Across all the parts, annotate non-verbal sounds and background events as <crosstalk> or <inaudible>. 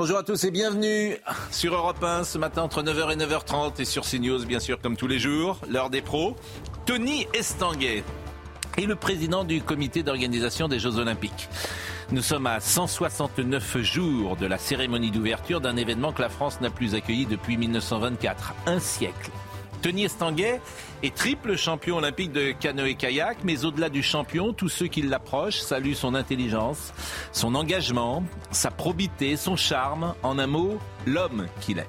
Bonjour à tous et bienvenue sur Europe 1 ce matin entre 9h et 9h30 et sur CNews bien sûr comme tous les jours, l'heure des pros. Tony Estanguet est le président du comité d'organisation des Jeux Olympiques. Nous sommes à 169 jours de la cérémonie d'ouverture d'un événement que la France n'a plus accueilli depuis 1924, un siècle. Tony Estanguet est triple champion olympique de canoë-kayak, mais au-delà du champion, tous ceux qui l'approchent saluent son intelligence, son engagement, sa probité, son charme, en un mot, l'homme qu'il est.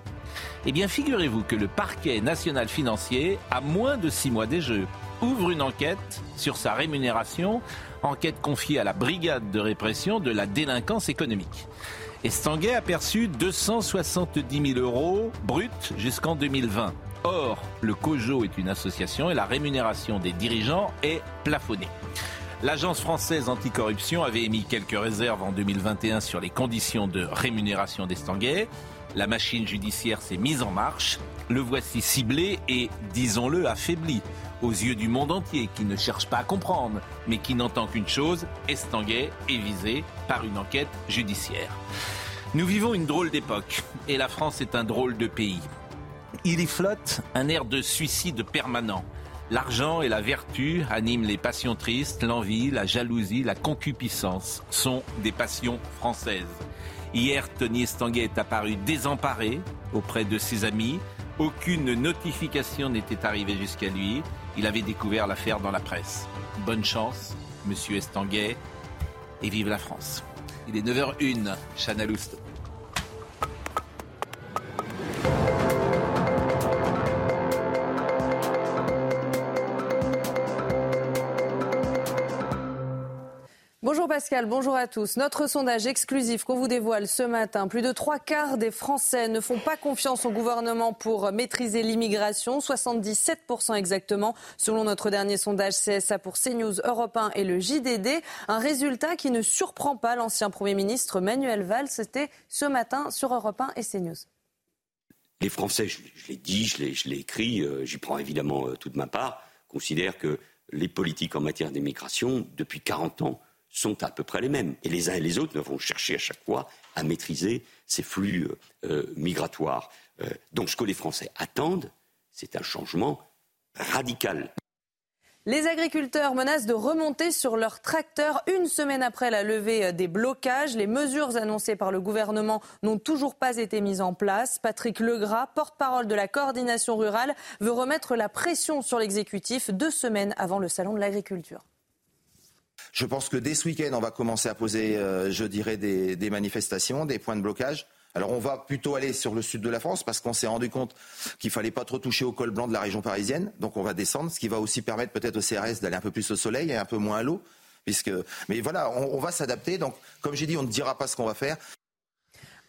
Eh bien, figurez-vous que le parquet national financier, à moins de six mois des Jeux, ouvre une enquête sur sa rémunération, enquête confiée à la brigade de répression de la délinquance économique. Estanguet a perçu 270 000 euros bruts jusqu'en 2020. Or, le COJO est une association et la rémunération des dirigeants est plafonnée. L'agence française anticorruption avait émis quelques réserves en 2021 sur les conditions de rémunération d'Estanguet. La machine judiciaire s'est mise en marche. Le voici ciblé et, disons-le, affaibli aux yeux du monde entier qui ne cherche pas à comprendre, mais qui n'entend qu'une chose, Estanguet est visé par une enquête judiciaire? Nous vivons une drôle d'époque et la France est un drôle de pays. Il y flotte un air de suicide permanent. L'argent et la vertu animent les passions tristes, l'envie, la jalousie, la concupiscence sont des passions françaises. Hier, Tony Estanguet est apparu désemparé auprès de ses amis. Aucune notification n'était arrivée jusqu'à lui. Il avait découvert l'affaire dans la presse. Bonne chance, monsieur Estanguet, et vive la France. Il est 9h01, Chana Lousteau. Bonjour Pascal, bonjour à tous. Notre sondage exclusif qu'on vous dévoile ce matin, plus de trois quarts des Français ne font pas confiance au gouvernement pour maîtriser l'immigration, 77% exactement, selon notre dernier sondage CSA pour CNews, Europe 1 et le JDD. Un résultat qui ne surprend pas l'ancien Premier ministre Manuel Valls. C'était ce matin sur Europe 1 et CNews. Les Français, je, l'ai dit, je l'ai, je l'ai écrit, euh, j'y prends évidemment euh, toute ma part, considèrent que les politiques en matière d'immigration, depuis 40 ans, sont à peu près les mêmes. Et les uns et les autres vont chercher à chaque fois à maîtriser ces flux euh, migratoires. Euh, donc ce que les Français attendent, c'est un changement radical. Les agriculteurs menacent de remonter sur leurs tracteurs une semaine après la levée des blocages. Les mesures annoncées par le gouvernement n'ont toujours pas été mises en place. Patrick Legras, porte-parole de la coordination rurale, veut remettre la pression sur l'exécutif deux semaines avant le salon de l'agriculture. Je pense que dès ce week-end, on va commencer à poser, euh, je dirais, des, manifestations, des points de blocage. Alors on va plutôt aller sur le sud de la France parce qu'on s'est rendu compte qu'il fallait pas trop toucher au col blanc de la région parisienne. Donc on va descendre, ce qui va aussi permettre peut-être au CRS d'aller un peu plus au soleil et un peu moins à l'eau. Puisque... Mais voilà, on, on va s'adapter. Donc comme j'ai dit, on ne dira pas ce qu'on va faire.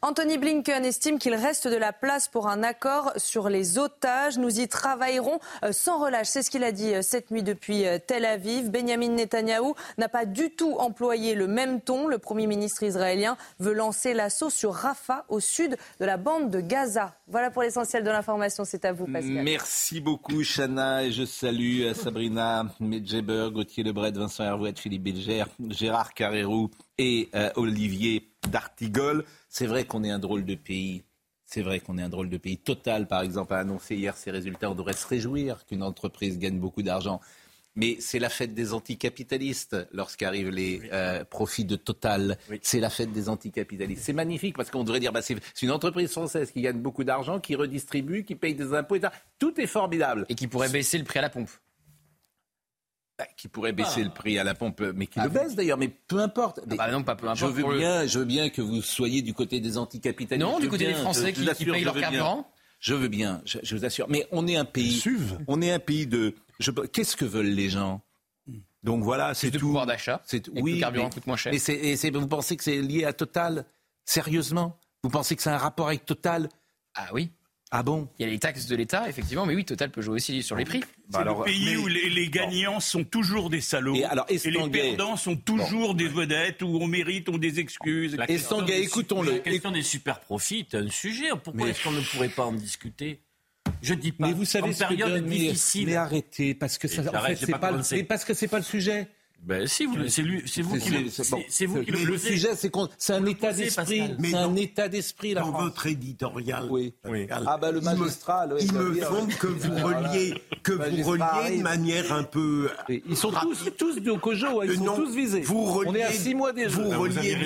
Anthony Blinken estime qu'il reste de la place pour un accord sur les otages. Nous y travaillerons sans relâche. C'est ce qu'il a dit cette nuit depuis Tel Aviv. Benjamin Netanyahou n'a pas du tout employé le même ton. Le Premier ministre israélien veut lancer l'assaut sur Rafah, au sud de la bande de Gaza. Voilà pour l'essentiel de l'information. C'est à vous, Pascal. Merci beaucoup, Chana. Et je salue Sabrina Medjeber, Gauthier Lebret, Vincent Hervouet, Philippe Bilger, Gérard Carrérou et euh, Olivier D'Artigol. C'est vrai qu'on est un drôle de pays. C'est vrai qu'on est un drôle de pays. Total, par exemple, a annoncé hier ses résultats. On devrait se réjouir qu'une entreprise gagne beaucoup d'argent. Mais c'est la fête des anticapitalistes lorsqu'arrivent les oui. euh, profits de Total. Oui. C'est la fête des anticapitalistes. C'est magnifique parce qu'on devrait dire bah, c'est une entreprise française qui gagne beaucoup d'argent, qui redistribue, qui paye des impôts, etc. Tout est formidable. Et qui pourrait baisser le prix à la pompe qui pourrait baisser ah. le prix à la pompe, mais qui ah, le baisse d'ailleurs, mais peu importe. Ah bah non, pas peu importe. Je veux, bien, le... je veux bien que vous soyez du côté des anticapitalistes. Non, du côté bien, des Français qui, qui, payent leur carburant. Je veux bien, je, je, vous assure. Mais on est un pays. On est un pays de. Qu'est-ce que veulent les gens? Donc voilà, c'est tout. tout. pouvoir d'achat. C'est oui, le carburant coûte moins cher. Et, et vous pensez que c'est lié à Total? Sérieusement? Vous pensez que c'est un rapport avec Total? Ah oui. Ah bon Il y a les taxes de l'État, effectivement, mais oui, Total peut jouer aussi sur les prix. C'est bah le pays où les, gagnants sont toujours des salauds et, alors, et les perdants sont toujours des vedettes où on mérite, on des excuses. Estanguet, écoutons-le. La question des super profits est un sujet. Pourquoi est-ce qu'on ne pourrait pas en discuter? Je dis pas. Mais vous savez en ce période que difficile. Mais arrêtez, parce que ça, en fait, c'est pas, le, parce que c'est pas le sujet. Ben si, c'est lui, c'est vous qui le, c'est vous qui le, le sujet, c'est c'est un état d'esprit, c'est un état d'esprit Dans votre éditorial, oui. Ah ben le magistral, il me, semble que vous reliez, que vous reliez de manière un peu. Ils sont tous, tous de Cojo, ils sont tous visés. Vous reliez, On est à six mois déjà. Vous reliez,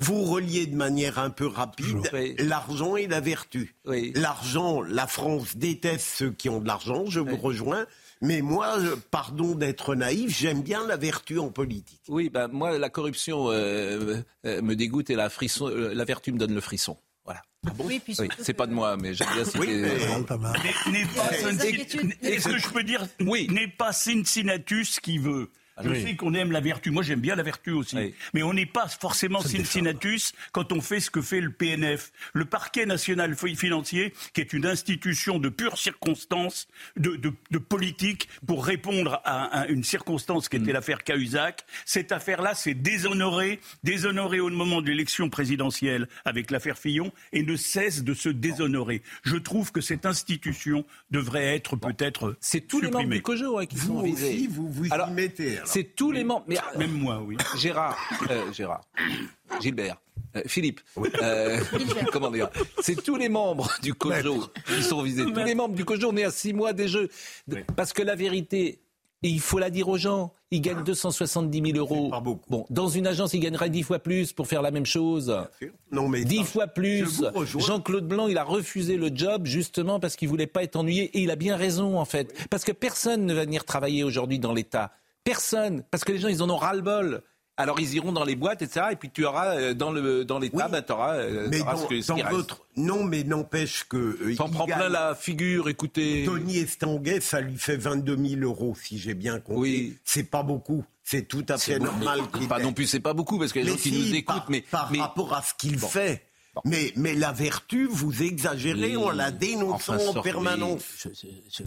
vous reliez de manière un peu rapide l'argent et la vertu. L'argent, la France déteste ceux qui ont de l'argent. Je vous rejoins. Mais moi, pardon d'être naïf, j'aime bien la vertu en politique. Oui, ben moi, la corruption euh, euh, me dégoûte et la, frisson, euh, la vertu me donne le frisson. Voilà. Ah bon oui, oui c'est pas de moi, mais j'aime bien ce oui, N'est pas, est-ce que je peux dire, oui. n'est pas Cincinnatus qui veut je sais qu'on aime la vertu. Moi, j'aime bien la vertu aussi. Mais on n'est pas forcément Cincinnatus quand on fait ce que fait le PNF. Le parquet national financier, qui est une institution de pure circonstance, de, de, de politique, pour répondre à, une circonstance qui était mm. l'affaire Cahuzac. Cette affaire-là, c'est déshonoré, déshonoré au moment de l'élection présidentielle avec l'affaire Fillon, et ne cesse de se déshonorer. Je trouve que cette institution devrait être peut-être C'est tous les membres du COJO hein, qui sont visés. Aussi, vous vous y mettez. C'est tous les membres. Mais, Même moi, oui. Gérard, euh, Gérard, <coughs> Gilbert. Euh, Philippe, euh, <laughs> comment dire C'est tous les membres du COJO qui sont visés. Tous les membres du COJO, on est à six mois des Jeux. Parce que la vérité, il faut la dire aux gens, ils gagnent 270 000 euros. Bon, dans une agence, ils gagneraient dix fois plus pour faire la même chose. Non, mais 10 fois plus. Jean-Claude Blanc, il a refusé le job justement parce qu'il voulait pas être ennuyé. Et il a bien raison, en fait. Parce que personne ne va venir travailler aujourd'hui dans l'État. Personne. Parce que les gens, ils en ont ras-le-bol. Alors ils iront dans les boîtes, etc. Et puis tu auras euh, dans le dans l'État, ben, tu auras, euh, mais dans, ce votre non, mais n'empêche que euh, t'en prends plein la figure. Écoutez, Tony Estanguet, ça lui fait 22 000 euros si j'ai bien compris. Oui. C'est pas beaucoup. C'est tout à fait normal. Pas non plus, c'est pas beaucoup parce que les gens qui nous écoutent, mais par rapport à ce qu'il fait. Mais, mais la vertu, vous exagérez, on la dénonce en permanence je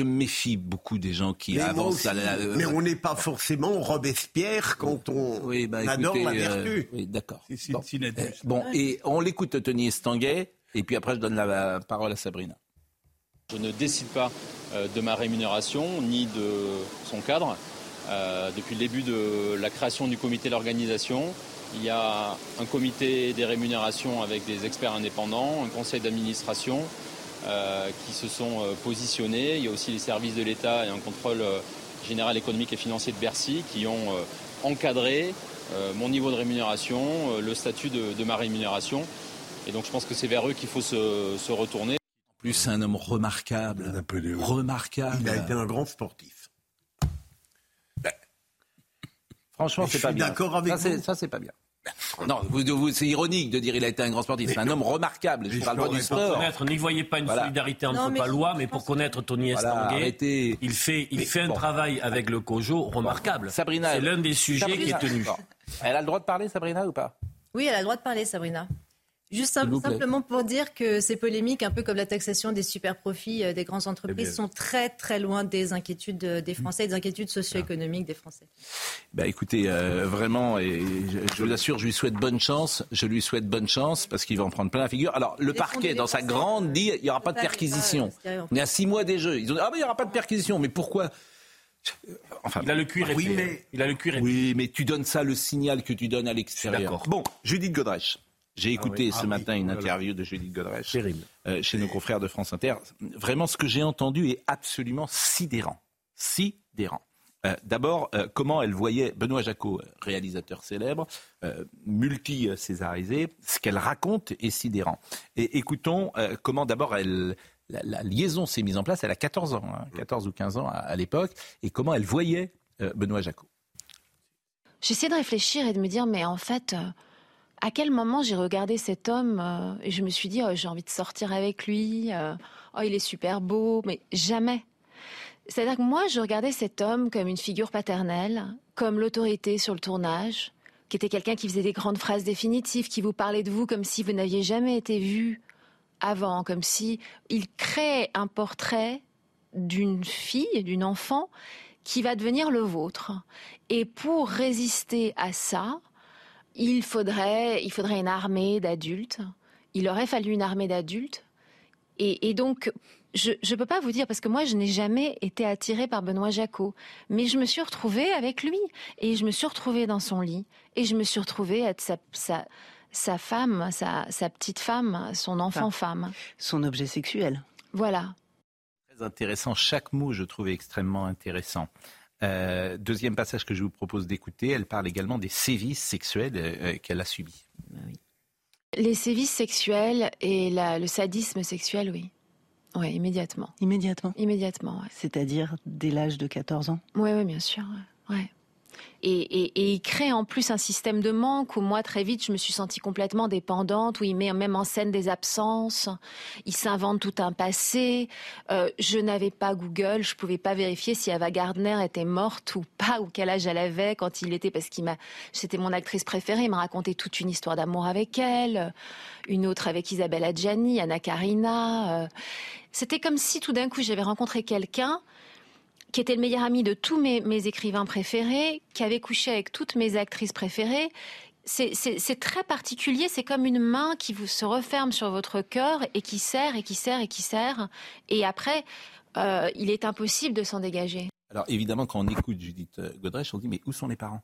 me méfie beaucoup des gens qui avancent à la... Mais on n'est pas forcément Robespierre quand on bah, adore la euh, vertu. oui, d'accord. Bon. et on l'écoute Tony Estanguet, et puis après je donne la parole à Sabrina. Je ne décide pas euh, de ma rémunération ni de son cadre. Euh, depuis le début de la création du comité d'organisation, il y a un comité des rémunérations avec des experts indépendants, un conseil d'administration, euh, qui se sont euh, positionnés. Il y a aussi les services de l'État et un contrôle euh, général économique et financier de Bercy qui ont encadré mon niveau de rémunération, le statut de, ma rémunération. Et donc je pense que c'est vers eux qu'il faut se, retourner. En plus, c'est un homme remarquable. Remarquable. Il a été un grand sportif. Franchement, c'est pas bien. D'accord avec ça, Ça, c'est pas bien. Non, c'est ironique de dire qu'il a été un grand sportif. C'est un homme remarquable. Je parle pas du sport. N'y voyez pas une solidarité entre mais Palois, mais pour connaître Tony Estanguet, il fait, il fait un travail avec le COJO remarquable. Sabrina, c'est l'un des sujets qui est tenu. Elle a le droit de parler, Sabrina, ou pas? Oui, elle a le droit de parler, Sabrina. Juste simplement pour dire que ces polémiques, un peu comme la taxation des super profits euh, des grandes entreprises, sont très très loin des inquiétudes euh, des Français, des inquiétudes socio-économiques des Français. Bah écoutez, euh, vraiment, et je, vous assure, je lui souhaite bonne chance. Je lui souhaite bonne chance parce qu'il va en prendre plein la figure. Alors le parquet, dans sa grande, dit il n'y aura pas de perquisition. On est à six mois des jeux. Ils ont dit ah mais il n'y aura pas de perquisition. Mais pourquoi? Enfin, il a le cuir oui, mais, il a le cuir Oui, mais tu donnes ça le signal que tu donnes à l'extérieur. Bon, Judith Godrèche. J'ai ah écouté ce ah matin une interview de Judith Godrèche euh, chez nos confrères de France Inter. Vraiment, ce que j'ai entendu est absolument sidérant. Sidérant. Euh, d'abord, euh, comment elle voyait Benoît Jacot, réalisateur célèbre, multi-césarisé, ce qu'elle raconte est sidérant. Et écoutons comment d'abord elle, la, liaison s'est mise en place. Elle a 14 ans, 14 hein, ou 15 ans à, à l'époque, et comment elle voyait Benoît Jacot? J'essaie de réfléchir et de me dire, mais en fait à quel moment j'ai regardé cet homme euh, et je me suis dit, oh, j'ai envie de sortir avec lui, euh, oh, il est super beau, mais jamais. C'est-à-dire que moi, je regardais cet homme comme une figure paternelle comme l'autorité sur le tournage, qui était quelqu'un qui faisait des grandes phrases définitives, qui vous parlait de vous comme si vous n'aviez jamais été vu avant, comme si il crée un portrait d'une fille, d'une enfant qui va devenir le vôtre. Et pour résister à ça, il faudrait, il faudrait une armée d'adultes. Il aurait fallu une armée d'adultes. Et, donc, je ne peux pas vous dire, parce que moi, je n'ai jamais été attirée par Benoît Jacot, mais je me suis retrouvée avec lui, et je me suis retrouvée dans son lit, et je me suis retrouvée être sa, sa, sa femme, sa, sa, petite femme, son enfant femme. Son objet sexuel. Voilà. Très intéressant. Chaque mot, je trouvais extrêmement intéressant. Euh, deuxième passage que je vous propose d'écouter, elle parle également des sévices sexuels euh, euh, qu'elle a subis. Bah Les sévices sexuels et le sadisme sexuel, oui. Oui, immédiatement. Immédiatement Immédiatement, C'est-à-dire dès l'âge de 14 ans Oui, oui, bien sûr. Ouais. Et, il crée en plus un système de manque où moi très vite je me suis sentie complètement dépendante, où il met même en scène des absences, il s'invente tout un passé. Euh, je n'avais pas Google, je pouvais pas vérifier si Ava Gardner était morte ou pas, ou quel âge elle avait quand il était, parce qu'il m'a, c'était mon actrice préférée, il m'a raconté toute une histoire d'amour avec elle, une autre avec Isabelle Adjani, Anna Karina. Euh. C'était comme si tout d'un coup j'avais rencontré quelqu'un qui était le meilleur ami de tous mes, écrivains préférés, qui avait couché avec toutes mes actrices préférées. C'est très particulier, c'est comme une main qui vous se referme sur votre cœur et qui serre et qui serre et qui serre. Et après, euh, il est impossible de s'en dégager. Alors évidemment, quand on écoute Judith euh, Godrèche, on dit mais où sont les parents?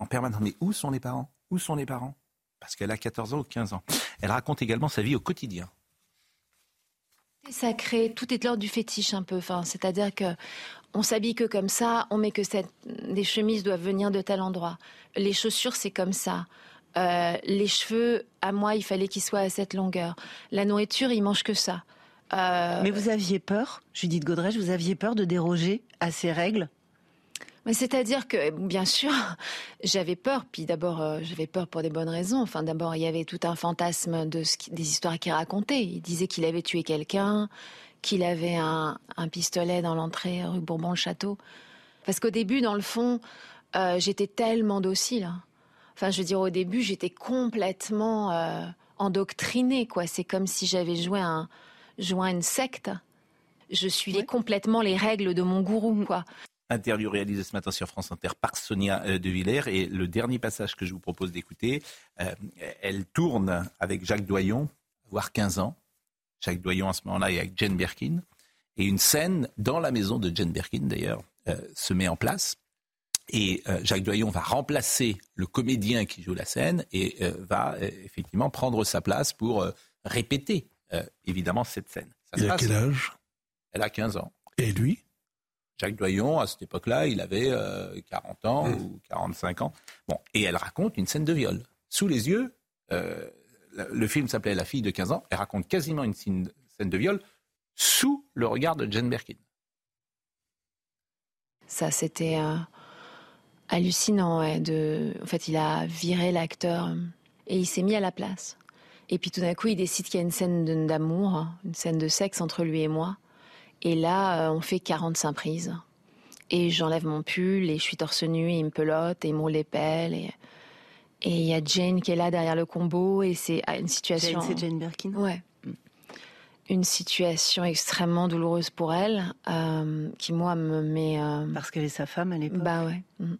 En permanence, mais où sont les parents? Où sont les parents? Parce qu'elle a 14 ans ou 15 ans. Elle raconte également sa vie au quotidien. Sacré, tout est de l'ordre du fétiche un peu. Enfin, c'est-à-dire que on s'habille que comme ça, on met que cette, des chemises doivent venir de tel endroit. Les chaussures, c'est comme ça. Euh, les cheveux, à moi, il fallait qu'ils soient à cette longueur. La nourriture, il mange que ça. Euh, Mais vous aviez peur, Judith Godrèche, vous aviez peur de déroger à ces règles? C'est-à-dire que, bien sûr, <laughs> j'avais peur. Puis d'abord, euh, j'avais peur pour des bonnes raisons. Enfin, d'abord, il y avait tout un fantasme de des histoires qu'il racontait. Il disait qu'il avait tué quelqu'un, qu'il avait un, pistolet dans l'entrée rue Bourbon-le-Château. Parce qu'au début, dans le fond, euh, j'étais tellement docile. Enfin, je veux dire, au début, j'étais complètement euh, endoctrinée, quoi. C'est comme si j'avais joué un, joué une secte. Je suivais complètement les règles de mon gourou, quoi. Interview réalisée ce matin sur France Inter par Sonia euh, De Villers. Et le dernier passage que je vous propose d'écouter, euh, elle tourne avec Jacques Doyon, voire 15 ans. Jacques Doyon, à ce moment-là, est avec Jane Birkin. Et une scène dans la maison de Jane Birkin, d'ailleurs, euh, se met en place. Et Jacques Doyon va remplacer le comédien qui joue la scène et va effectivement prendre sa place pour répéter, évidemment, cette scène. Ça a quel âge? Elle a 15 ans. Et lui? Jacques Doyon, à cette époque-là, il avait 40 euh, ans mmh. ou 45 ans. Bon, et elle raconte une scène de viol. Sous les yeux, euh, le film s'appelait La fille de 15 ans, elle raconte quasiment une scène de viol sous le regard de Jane Birkin. Ça, c'était euh, hallucinant. De... En fait, il a viré l'acteur et il s'est mis à la place. Et puis tout d'un coup, il décide qu'il y a une scène d'amour, hein, une scène de sexe entre lui et moi. Et là, euh, on fait 45 prises. Et j'enlève mon pull et je suis torse nu et il me pelote et il me roule les pelles. Et il y a Jane qui est là derrière le combo et c'est ah, une situation. c'est Jane Birkin Ouais. Une situation extrêmement douloureuse pour elle, euh, qui moi me met. Euh, Parce qu'elle est sa femme à l'époque. Bah ouais. Mm.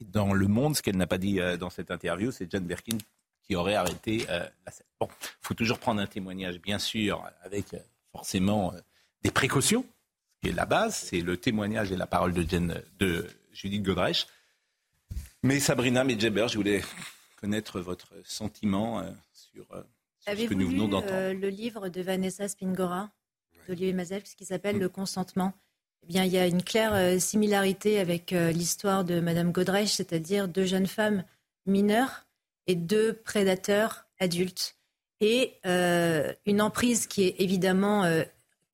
Dans Le Monde, ce qu'elle n'a pas dit dans cette interview, c'est Jane Birkin qui aurait arrêté la scène. Bon, il faut toujours prendre un témoignage, bien sûr, avec forcément des précautions, qui est la base, c'est le témoignage et la parole de, de Judith Godrèche. Mais Sabrina Medjeber, je voulais connaître votre sentiment euh, sur, euh, ce que nous venons d'entendre. Euh, le livre de Vanessa Spingora, d'Olivier Mazel, qui s'appelle mm. Le consentement? Eh bien, il y a une claire similarité avec l'histoire de Madame Godrèche, c'est-à-dire deux jeunes femmes mineures et deux prédateurs adultes. Et une emprise qui est évidemment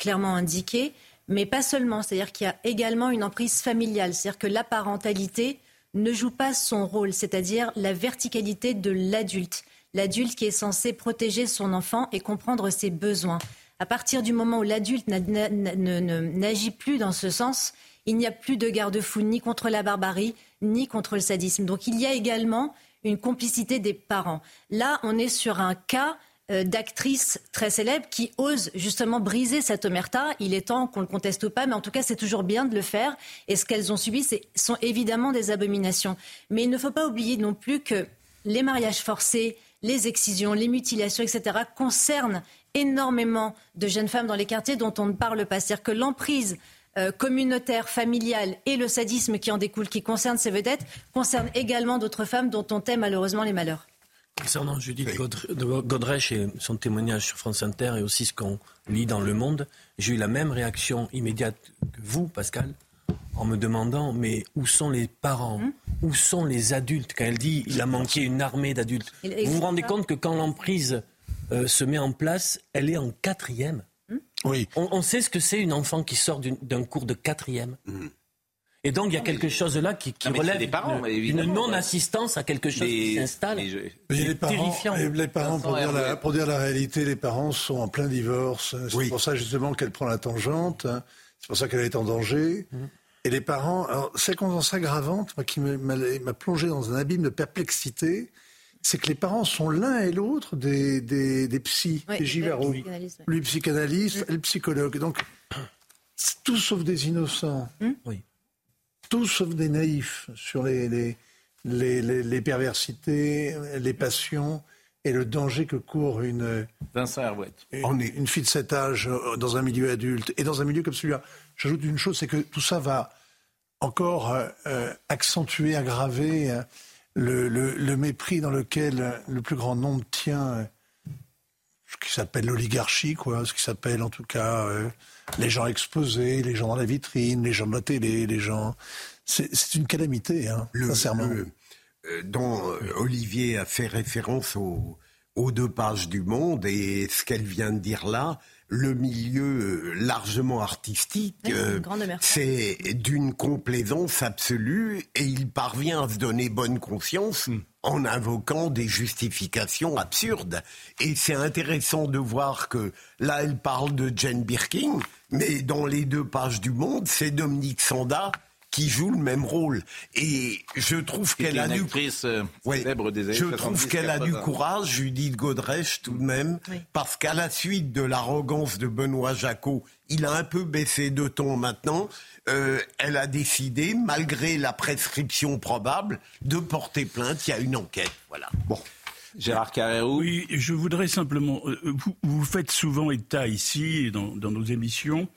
clairement indiqué, mais pas seulement. C'est-à-dire qu'il y a également une emprise familiale. C'est-à-dire que la parentalité ne joue pas son rôle, c'est-à-dire la verticalité de l'adulte. L'adulte qui est censé protéger son enfant et comprendre ses besoins. À partir du moment où l'adulte n'agit plus dans ce sens, il n'y a plus de garde-fou ni contre la barbarie, ni contre le sadisme. Donc il y a également une complicité des parents. Là, on est sur un cas d'actrices très célèbres qui osent justement briser cette omerta. Il est temps qu'on le conteste ou pas, mais en tout cas, c'est toujours bien de le faire. Et ce qu'elles ont subi, sont évidemment des abominations. Mais il ne faut pas oublier non plus que les mariages forcés, les excisions, les mutilations, etc., concernent énormément de jeunes femmes dans les quartiers dont on ne parle pas. C'est-à-dire que l'emprise euh, communautaire, familiale et le sadisme qui en découle, qui concerne ces vedettes, concernent également d'autres femmes dont on tait malheureusement les malheurs. Concernant Judith Godrèche et son témoignage sur France Inter et aussi ce qu'on lit dans Le Monde, j'ai eu la même réaction immédiate que vous, Pascal, en me demandant mais où sont les parents hum Où sont les adultes Quand elle dit il a manqué une armée d'adultes. Vous vous rendez compte que quand l'emprise euh, se met en place, elle est en quatrième. Hum oui. On, sait ce que c'est une enfant qui sort d'un cours de quatrième. Hum. Et donc il y a quelque chose là qui, relève d'une non-assistance à quelque chose qui s'installe. Les parents, les parents pour, dire la, pour, dire la, réalité, les parents sont en plein divorce. C'est pour ça justement qu'elle prend la tangente. C'est pour ça qu'elle est en danger. Et les parents, alors, circonstance aggravante, moi, qui m'a plongé dans un abîme de perplexité, c'est que les parents sont l'un et l'autre des, des, des psys, des givaros. Lui psychanalyste, le psychologue. Donc, tout sauf des innocents. Oui. Tout sauf des naïfs sur les, les, les, les, perversités, les passions et le danger que court une, Vincent une, une fille de cet âge euh, dans un milieu adulte et dans un milieu comme celui-là. J'ajoute une chose, c'est que tout ça va encore euh, euh, accentuer, aggraver le, mépris dans lequel le plus grand nombre tient ce qui s'appelle l'oligarchie, quoi, ce qui s'appelle en tout cas les gens exposés, les gens dans la vitrine, les gens de la télé, les gens. C'est une calamité, hein, sincèrement. dont Olivier a fait référence aux deux pages du Monde et ce qu'elle vient de dire là, le milieu euh, largement artistique, euh, c'est d'une complaisance absolue et il parvient à se donner bonne conscience hmm. en invoquant des justifications absurdes. Et c'est intéressant de voir que là, elle parle de Jane Birkin, mais dans les deux pages du Monde, c'est Dominique Sanda qui joue le même rôle. Et je trouve qu'elle a du euh, Je trouve qu'elle a du courage, Judith Godrèche tout de même, parce qu'à la suite de l'arrogance de Benoît Jacot, il a un peu baissé de ton maintenant. Euh, elle a décidé, malgré la prescription probable, de porter plainte. Il y a une enquête. Voilà. Bon. Gérard Carrérou. Oui, je voudrais simplement. Euh, vous, vous faites souvent état ici, dans, dans nos émissions,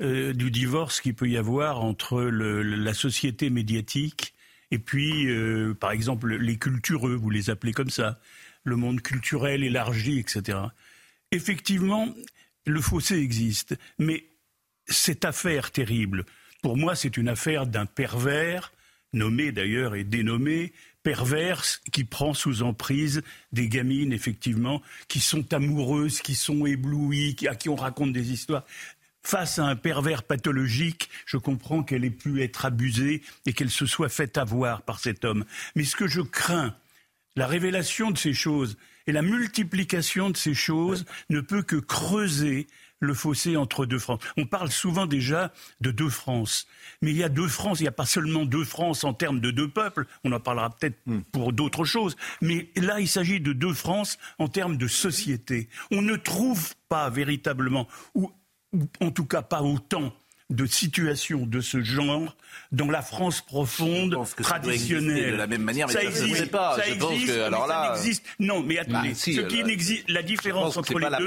euh, du divorce qu'il peut y avoir entre la société médiatique et puis, euh, par exemple, les cultureux, vous les appelez comme ça, le monde culturel élargi, etc. Effectivement, le fossé existe, mais cette affaire terrible, pour moi, c'est une affaire d'un pervers, nommé d'ailleurs et dénommé, perverse qui prend sous emprise des gamines, effectivement, qui sont amoureuses, qui sont éblouies, à qui on raconte des histoires face à un pervers pathologique, je comprends qu'elle ait pu être abusée et qu'elle se soit faite avoir par cet homme. Mais ce que je crains, la révélation de ces choses et la multiplication de ces choses ne peut que creuser le fossé entre deux France. On parle souvent déjà de deux France, mais il y a deux France, il n'y a pas seulement deux France en termes de deux peuples, on en parlera peut-être hmm. pour d'autres choses, mais là il s'agit de deux France en termes de société. On ne trouve pas véritablement, ou en tout cas pas autant de situations de ce genre dans la France profonde, traditionnelle. de la même manière, mais ça, existe pas. Ça existe, que, alors là, ça existe. Non, mais attendez, bah, ce qui n'existe, la différence entre les deux,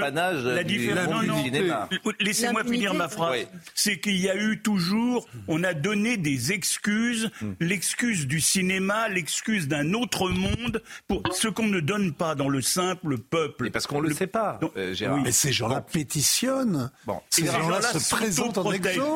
la différence, non, non, laissez-moi finir ma phrase. C'est qu'il y a eu toujours, on a donné des excuses, hmm. l'excuse du cinéma, l'excuse d'un autre monde pour ce qu'on ne donne pas dans le simple peuple. parce qu'on le, le sait pas, euh, Gérard. Mais ces gens-là pétitionnent. Bon. Ces gens-là se présentent en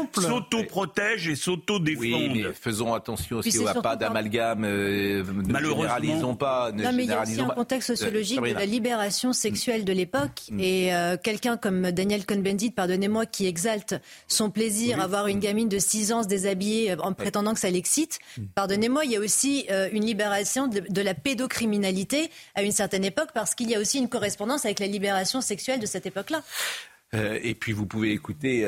exemple. S'auto-protègent et s'auto-défendent. Oui, mais faisons attention aussi au pas d'amalgame. Euh, ne généralisons pas. non, mais il y a aussi un contexte sociologique de la libération sexuelle de l'époque. Mm. Et euh, quelqu'un comme Daniel Cohn-Bendit, pardonnez-moi, qui exalte son plaisir à voir une gamine de 6 ans se déshabiller euh, en prétendant que ça l'excite, mm. pardonnez-moi, il y a aussi une libération de, la pédocriminalité à une certaine époque parce qu'il y a aussi une correspondance avec la libération sexuelle de cette époque-là. et puis vous pouvez écouter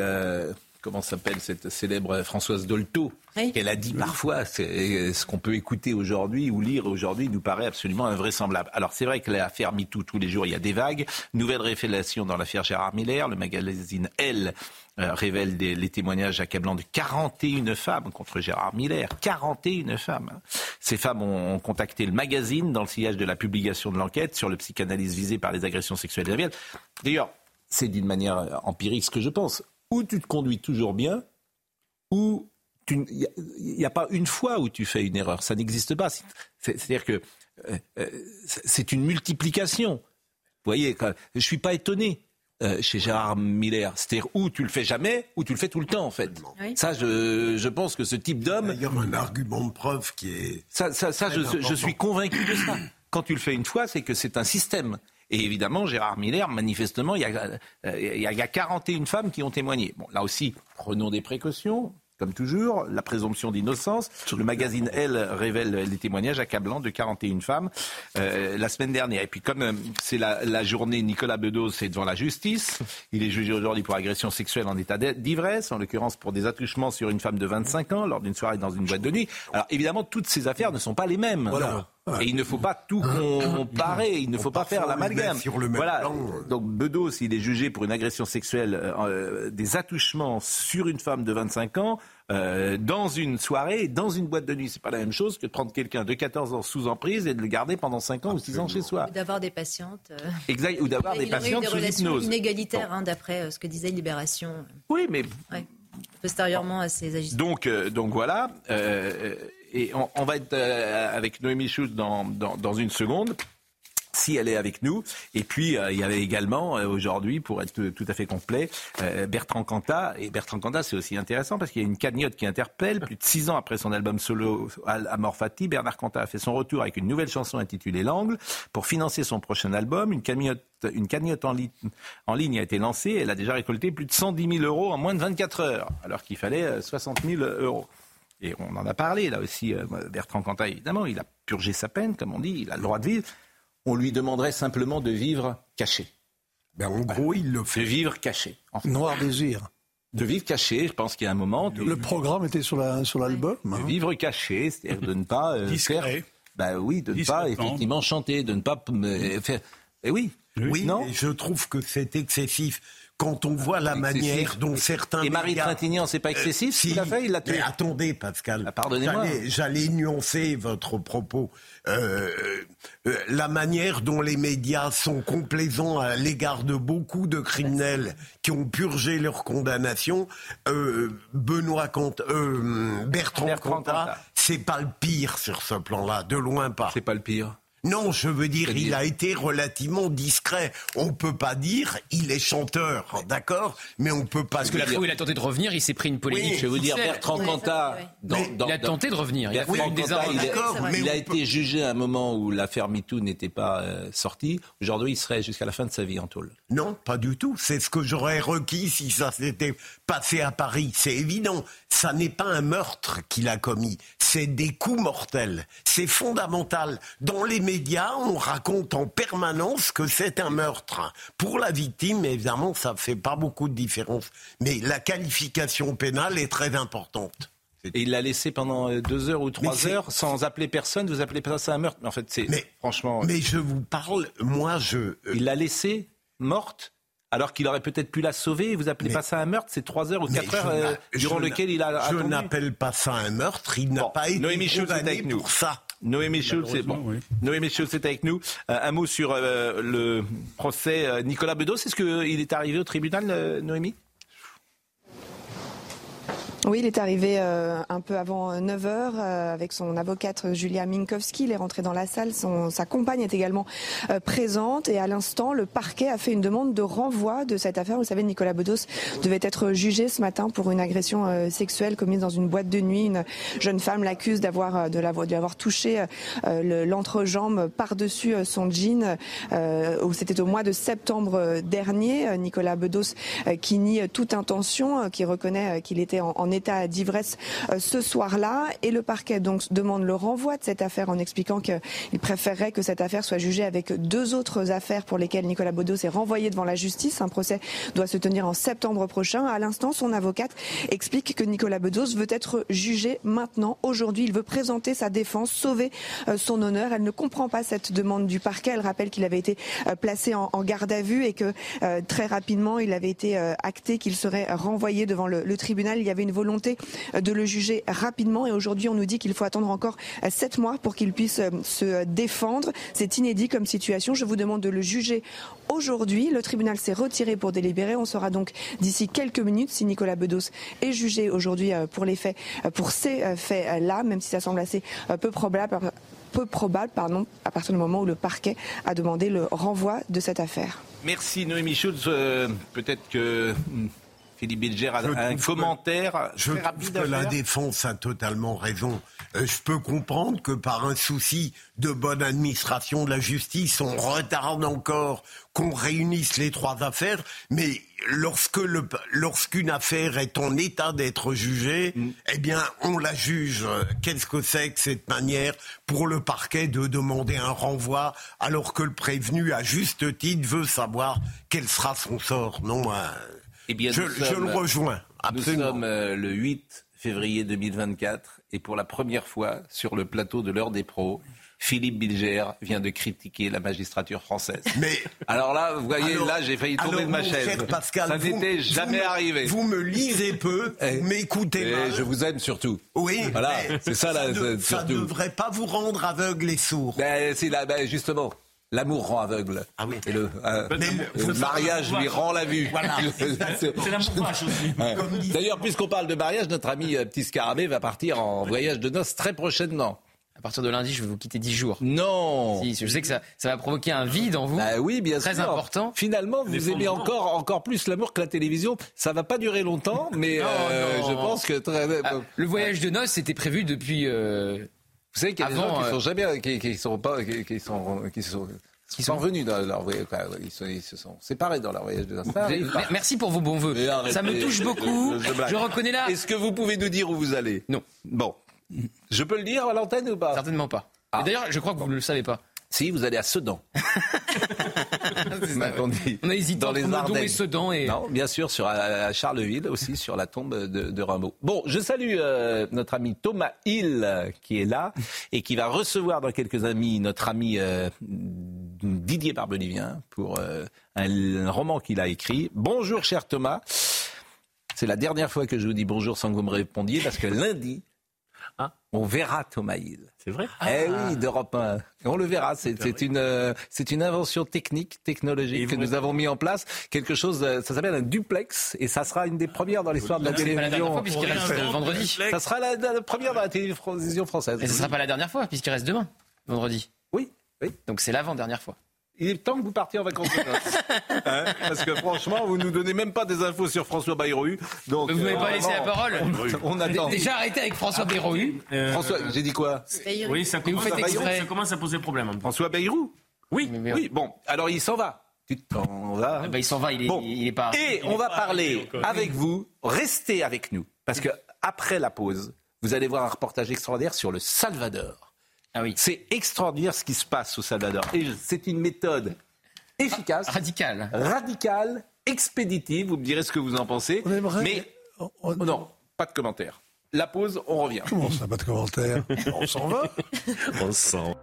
comment s'appelle cette célèbre Françoise Dolto, qu'elle a dit parfois, c'est ce qu'on peut écouter aujourd'hui ou lire aujourd'hui nous paraît absolument invraisemblable. Alors c'est vrai que l'affaire MeToo, tous les jours, il y a des vagues. Nouvelle révélation dans l'affaire Gérard Miller, le magazine Elle euh, révèle des, les témoignages accablants de 41 femmes contre Gérard Miller. 41 femmes. Ces femmes ont, ont contacté le magazine dans le sillage de la publication de l'enquête sur le psychanalyse visé par les agressions sexuelles D'ailleurs, c'est d'une manière empirique ce que je pense. Ou tu te conduis toujours bien, ou il n'y a, pas une fois où tu fais une erreur. Ça n'existe pas. C'est-à-dire que euh, euh, c'est une multiplication. Vous voyez, je ne suis pas étonné. Euh, chez Gérard Miller. C'est-à-dire où tu le fais jamais, ou tu le fais tout le temps, en fait. Ça, je, je, pense que ce type d'homme. Il y a un argument de preuve qui est. Ça, ça, ça je, je, suis convaincu de ça. Quand tu le fais une fois, c'est que c'est un système. Et évidemment, Gérard Miller, manifestement, il y, a, il y a 41 femmes qui ont témoigné. Bon, là aussi, prenons des précautions. Comme toujours, la présomption d'innocence. Le magazine Elle révèle les témoignages accablants de 41 femmes euh, la semaine dernière. Et puis comme euh, c'est la, la, journée Nicolas Bedos est devant la justice, il est jugé aujourd'hui pour agression sexuelle en état d'ivresse, en l'occurrence pour des attouchements sur une femme de 25 ans lors d'une soirée dans une boîte de nuit. Alors évidemment, toutes ces affaires ne sont pas les mêmes. Voilà. Et il ne faut pas tout comparer, il ne faut pas faire l'amalgame. Voilà. Donc Bedos, il est jugé pour une agression sexuelle, euh, euh, des attouchements sur une femme de 25 ans. Euh, dans une soirée, dans une boîte de nuit. C'est pas la même chose que de prendre quelqu'un de 14 ans sous emprise et de le garder pendant 5 ans ou 6 ans chez soi. Ou d'avoir des patientes. Exact, ou d'avoir des patientes des sous hypnose. inégalitaires, hein, d'après ce que disait Libération. Oui, mais. Postérieurement à ces agissements. Donc, donc voilà et on, va être euh, avec Noémie Schultz dans, une seconde si elle est avec nous. Et puis, euh, il y avait également euh, aujourd'hui, pour être tout à fait complet, Bertrand Cantat. Et Bertrand Cantat, c'est aussi intéressant parce qu'il y a une cagnotte qui interpelle. Plus de six ans après son album solo Amor Fati, Bernard Cantat a fait son retour avec une nouvelle chanson intitulée L'Angle pour financer son prochain album. Une cagnotte, une cagnotte en, en, ligne a été lancée. Elle a déjà récolté plus de 110 000 euros en moins de 24 heures, alors qu'il fallait 60 000 euros. Et on en a parlé là aussi, euh, Bertrand Cantat, évidemment, il a purgé sa peine, comme on dit, il a le droit de vivre. On lui demanderait simplement de vivre caché. Ben, en gros, il le fait. De vivre caché. Noir désir. De vivre caché, je pense qu'il y a un moment. Le programme était sur l'album. sur de hein. vivre caché, c'est-à-dire de ne pas euh, faire. Bah oui, de ne pas effectivement chanter, de ne pas euh, faire. Eh oui. Oui, non je trouve que c'est excessif quand on voit la manière dont certains. Et Marie Trintignant, c'est pas excessif si, il a fait, il l'a Mais attendez, Pascal. Ah, pardonnez-moi. J'allais nuancer votre propos. Euh, euh, la manière dont les médias sont complaisants à l'égard de beaucoup de criminels qui ont purgé leur condamnation, euh, Benoît Comte, Bertrand, Bertrand c'est pas le pire sur ce plan-là, de loin pas. C'est pas le pire. Non, je veux dire, il a été relativement discret. On peut pas dire il est chanteur, d'accord, mais on peut pas. Parce que la fois où il a tenté de revenir, il s'est pris une polémique. je vous dire, Bertrand Cantat, il a tenté de revenir. Il a, il a été jugé à un moment où l'affaire MeToo n'était pas euh, sortie. Aujourd'hui, il serait jusqu'à la fin de sa vie en tôle. Non, pas du tout. C'est ce que j'aurais requis si ça s'était passé à Paris. C'est évident. Ça n'est pas un meurtre qu'il a commis. C'est des coups mortels. C'est fondamental. Dans les médias, on raconte en permanence que c'est un meurtre. Pour la victime, évidemment, ça ne fait pas beaucoup de différence. Mais la qualification pénale est très importante. Et il l'a laissé pendant euh, deux heures ou trois heures sans appeler personne. Vous appelez pas ça un meurtre Mais en fait, c'est franchement. Mais je vous parle, moi, je. Euh, il l'a laissé morte alors qu'il aurait peut-être pu la sauver. Vous appelez pas ça un meurtre C'est trois heures ou quatre heures euh, durant lequel il a. Je n'appelle pas ça un meurtre. Il n'a pas été Noémie nous. pour ça. Noémie Schultz, c'est bon. Noémie Schultz est avec nous. Euh, un mot sur euh, le procès Nicolas Bedos. Est-ce qu'il est arrivé au tribunal, Noémie? Oui, il est arrivé euh, un peu avant 9h euh, avec son avocate Julia Minkowski. Il est rentré dans la salle. Son, sa compagne est également euh, présente. Et à l'instant, le parquet a fait une demande de renvoi de cette affaire. Vous savez, Nicolas Bedos devait être jugé ce matin pour une agression sexuelle commise dans une boîte de nuit. Une jeune femme l'accuse d'avoir de l'avoir avoir touché l'entrejambe par-dessus son jean. C'était au mois de septembre dernier. Nicolas Bedos qui nie toute intention, qui reconnaît qu'il était en, en état d'ivresse ce soir-là. Et le parquet donc demande le renvoi de cette affaire en expliquant qu'il préférerait que cette affaire soit jugée avec deux autres affaires pour lesquelles Nicolas Bedos est renvoyé devant la justice. Un procès doit se tenir en septembre prochain. À l'instant, son avocate explique que Nicolas Bedos veut être jugé maintenant, aujourd'hui. Il veut présenter sa défense, sauver euh, son honneur. Elle ne comprend pas cette demande du parquet. Elle rappelle qu'il avait été euh, placé en, garde à vue et que euh, très rapidement, il avait été acté qu'il serait renvoyé devant le, tribunal. Il y avait une volonté de le juger rapidement et aujourd'hui, on nous dit qu'il faut attendre encore sept mois pour qu'il puisse se défendre. C'est inédit comme situation. Je vous demande de le juger aujourd'hui. Le tribunal s'est retiré pour délibérer. On saura donc d'ici quelques minutes si Nicolas Bedos est jugé aujourd'hui pour les faits, pour ces faits-là, même si ça semble assez peu probable peu probable pardon, à partir du moment où le parquet a demandé le renvoi de cette affaire. Merci Noémie Schultz. Euh, peut-être que hmm, Philippe Bilger a un commentaire. Je trouve que la défense a totalement raison. Euh, je peux comprendre que par un souci de bonne administration de la justice, on retarde encore qu'on réunisse les trois affaires, mais lorsque lorsqu'une affaire est en état d'être jugée, mm. eh bien, on la juge. Qu'est-ce que c'est que cette manière pour le parquet de demander un renvoi alors que le prévenu, à juste titre, veut savoir quel sera son sort? Non, euh, eh bien, je, le rejoins. Absolument. Nous sommes euh, le 8 février 2024 et pour la première fois sur le plateau de l'heure des pros, Philippe Bilger vient de critiquer la magistrature française. <laughs> Mais alors là, vous voyez, là, j'ai failli tomber de ma chaise. Pascal, ça n'était jamais arrivé. Vous me lisez peu, <laughs> eh. m'écoutez mal. Je vous aime surtout. Oui. Voilà, c'est ça, là, Ça ne devrait pas vous rendre aveugle et sourd. Ben, c'est là, ben, justement. L'amour rend aveugle. Ah oui. Et le, euh, le mariage lui rend la vue. Voilà. <laughs> c'est l'amour aussi. D'ailleurs, puisqu'on parle de mariage, notre ami euh, Petit Scarabée va partir en voyage de noces très prochainement. À partir de lundi, je vais vous quitter 10 jours. Non Je sais que ça, ça va provoquer un vide en vous. Bah oui, bien très important. Finalement, vous aimez encore, encore plus l'amour que la télévision. Ça va pas durer longtemps, mais euh, je pense que... Très... Ah, le voyage de noces était prévu depuis... Euh, vous savez qu'il y a des gens qui sont jamais... Qui, qui sont pas... Qui, sont... Qui sont ils sont venus dans leur voyage, ils, se sont séparés dans leur voyage de noces. Merci pour vos bons voeux. Ça me touche beaucoup. Je reconnais là. Est-ce que vous pouvez nous dire où vous allez? Non. Bon. Je peux le dire à l'antenne ou pas? Certainement pas. Ah. D'ailleurs, je crois que vous ne le savez pas. Si, vous allez à Sedan. <laughs> on, a hésité dans les Ardennes. et Sedan. Et... Non, bien sûr, sur, à Charleville aussi, sur la tombe de, de Rimbaud. Bon, je salue euh, notre ami Thomas Hill, qui est là, et qui va recevoir dans quelques amis notre ami euh, Didier Barbelivien pour euh, un, roman qu'il a écrit. Bonjour, cher Thomas. C'est la dernière fois que je vous dis bonjour sans que vous me répondiez, parce que lundi, Hein on verra Thomas Hill. C'est vrai Eh oui, d'Europe 1. On le verra. C'est une, euh, c'est une invention technique, technologique que nous avons mis en place. Quelque chose, euh, ça s'appelle un duplex et ça sera une des premières dans l'histoire de la télévision. puisqu'il reste vendredi. Ça sera la, première dans la télévision française. Et ce ne sera pas la dernière fois puisqu'il reste demain, vendredi. Oui. Oui. Donc c'est l'avant-dernière fois. Il est temps que vous partiez en vacances. <laughs> Hein, parce que franchement, vous nous donnez même pas des infos sur François Bayrou. Donc, vous m'avez pas laissé la parole. On attend. Déjà arrêté avec François Bayrou. Euh, François, j'ai dit quoi Oui, ça commence, ça commence, à poser problème. François Bayrou Oui. oui. Bon, alors il s'en va. Tu t'en vas. Eh ben, il s'en va, il est, il est pas. Et on va parler avec vous. Restez avec nous. Parce que après la pause, vous allez voir un reportage extraordinaire sur le Salvador. Ah oui. C'est extraordinaire ce qui se passe au Salvador. Et c'est une méthode efficace, radical, radical, expéditive. Vous me direz ce que vous en pensez. Mais non, pas de commentaires. La pause, on revient. Comment ça, pas de commentaires <laughs> On s'en va <laughs> On s'en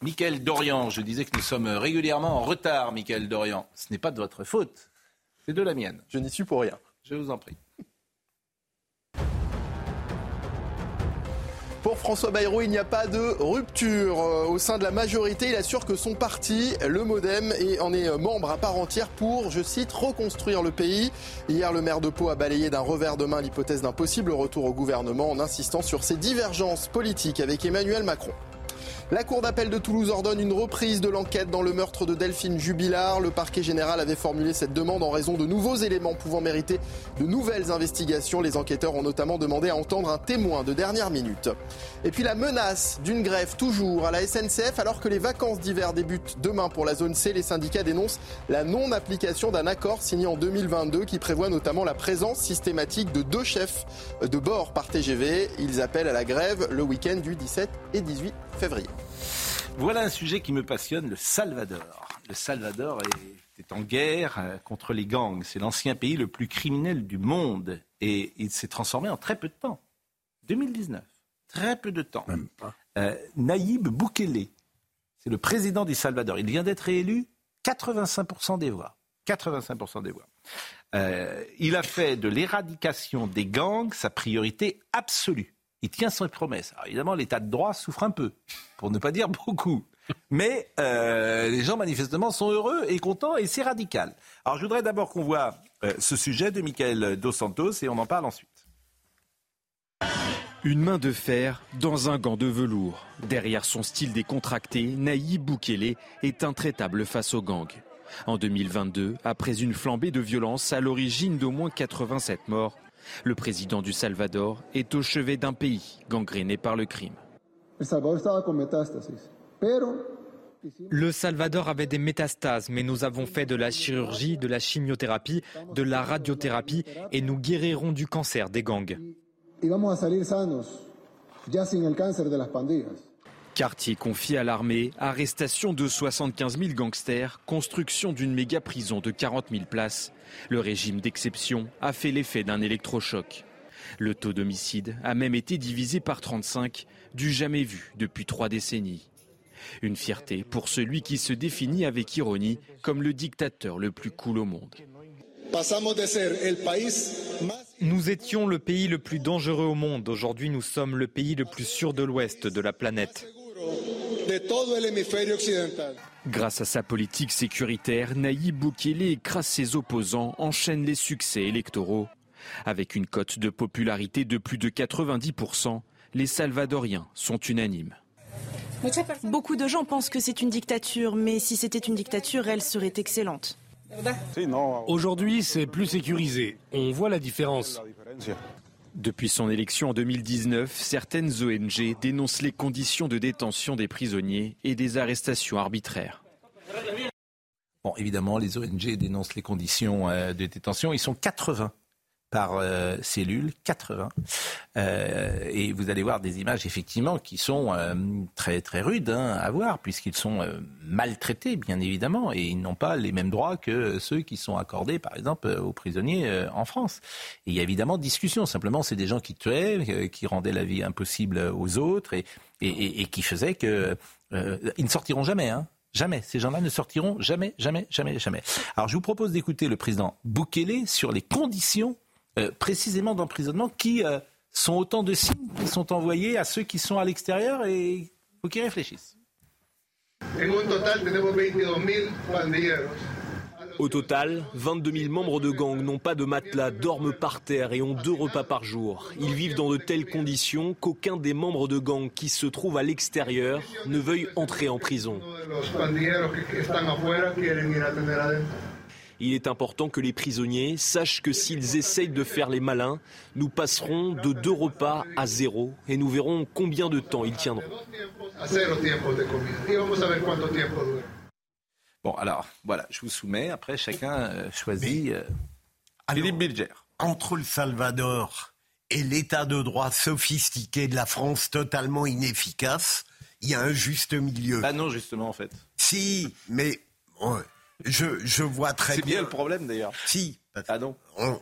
Michael Dorian, je disais que nous sommes régulièrement en retard, Michael Dorian. Ce n'est pas de votre faute, c'est de la mienne. Je n'y suis pour rien. Je vous en prie. Pour François Bayrou, il n'y a pas de rupture euh, au sein de la majorité. Il assure que son parti, le Modem, en est membre à part entière pour, je cite, reconstruire le pays. Hier, le maire de Pau a balayé d'un revers de main l'hypothèse d'un possible retour au gouvernement en insistant sur ses divergences politiques avec Emmanuel Macron. La Cour d'appel de Toulouse ordonne une reprise de l'enquête dans le meurtre de Delphine Jubilard. Le parquet général avait formulé cette demande en raison de nouveaux éléments pouvant mériter de nouvelles investigations. Les enquêteurs ont notamment demandé à entendre un témoin de dernière minute. Et puis la menace d'une grève toujours à la SNCF alors que les vacances d'hiver débutent demain pour la zone C. Les syndicats dénoncent la non-application d'un accord signé en 2022 qui prévoit notamment la présence systématique de deux chefs de bord par TGV. Ils appellent à la grève le week-end du 17 et 18 février. Voilà un sujet qui me passionne, le Salvador. Le Salvador est, en guerre euh, contre les gangs. C'est l'ancien pays le plus criminel du monde. Et il s'est transformé en très peu de temps. 2019. Très peu de temps. Même pas. Euh, Naïb Boukele, c'est le président du Salvador. Il vient d'être élu 85% des voix. 85% des voix. Euh, il a fait de l'éradication des gangs sa priorité absolue. Il tient ses promesses. Alors évidemment, l'état de droit souffre un peu, pour ne pas dire <laughs> beaucoup. Mais euh, les gens manifestement sont heureux et contents et c'est radical. Alors je voudrais d'abord qu'on voit euh, ce sujet de Michael Dos Santos et on en parle ensuite. Une main de fer dans un gant de velours. Derrière son style décontracté, Naïb Boukele est intraitable face aux gangs. En 2022, après une flambée de violence à l'origine d'au moins 87 morts, le président du Salvador est au chevet d'un pays gangréné par le crime. Le Salvador avait des métastases, mais nous avons fait de la chirurgie, de la chimiothérapie, de la radiothérapie et nous guérirons du cancer des gangs. Quartier confié à l'armée, arrestation de 75 000 gangsters, construction d'une méga prison de 40 000 places. Le régime d'exception a fait l'effet d'un électrochoc. Le taux d'homicide a même été divisé par 35, du jamais vu depuis trois décennies. Une fierté pour celui qui se définit avec ironie comme le dictateur le plus cool au monde. Nous étions le pays le plus dangereux au monde. Aujourd'hui, nous sommes le pays le plus sûr de l'Ouest de la planète. Grâce à sa politique sécuritaire, Naïb Boukele écrase ses opposants, enchaîne les succès électoraux. Avec une cote de popularité de plus de 90%, les Salvadoriens sont unanimes. Beaucoup de gens pensent que c'est une dictature, mais si c'était une dictature, elle serait excellente. Aujourd'hui, c'est plus sécurisé. On voit la différence. Depuis son élection en 2019, certaines ONG dénoncent les conditions de détention des prisonniers et des arrestations arbitraires. Bon, évidemment, les ONG dénoncent les conditions euh, de détention. Ils sont 80 par euh, cellule, 80. Euh, et vous allez voir des images effectivement qui sont euh, très très rudes hein, à voir puisqu'ils sont maltraités bien évidemment et ils n'ont pas les mêmes droits que ceux qui sont accordés par exemple aux prisonniers en France. Et il y a évidemment discussion. Simplement, c'est des gens qui tuaient, qui rendaient la vie impossible aux autres et, et, et qui faisaient que ils ne sortiront jamais. Hein. Jamais. Ces gens-là ne sortiront jamais, jamais, jamais, jamais. Alors je vous propose d'écouter le président Boukele sur les conditions euh, précisément d'emprisonnement qui euh, sont autant de signes qui sont envoyés à ceux qui sont à l'extérieur et il faut qu'ils réfléchissent. Au total, 22 000 membres de gang n'ont pas de matelas, dorment par terre et ont deux repas par jour. Ils vivent dans de telles conditions qu'aucun des membres de gang qui se trouvent à l'extérieur ne veuille entrer en prison. Il est important que les prisonniers sachent que s'ils essayent de faire les malins, nous passerons de deux repas à zéro et nous verrons combien de temps ils tiendront. Bon, alors, voilà, je vous soumets. Après, chacun euh, choisit. Euh, Philippe Bilger. Entre le Salvador et l'état de droit sophistiqué de la France totalement inefficace, il y a un juste milieu. Ah non, justement, en fait. Si, mais je, vois très bien. C'est bien le problème d'ailleurs. Si. Ah non.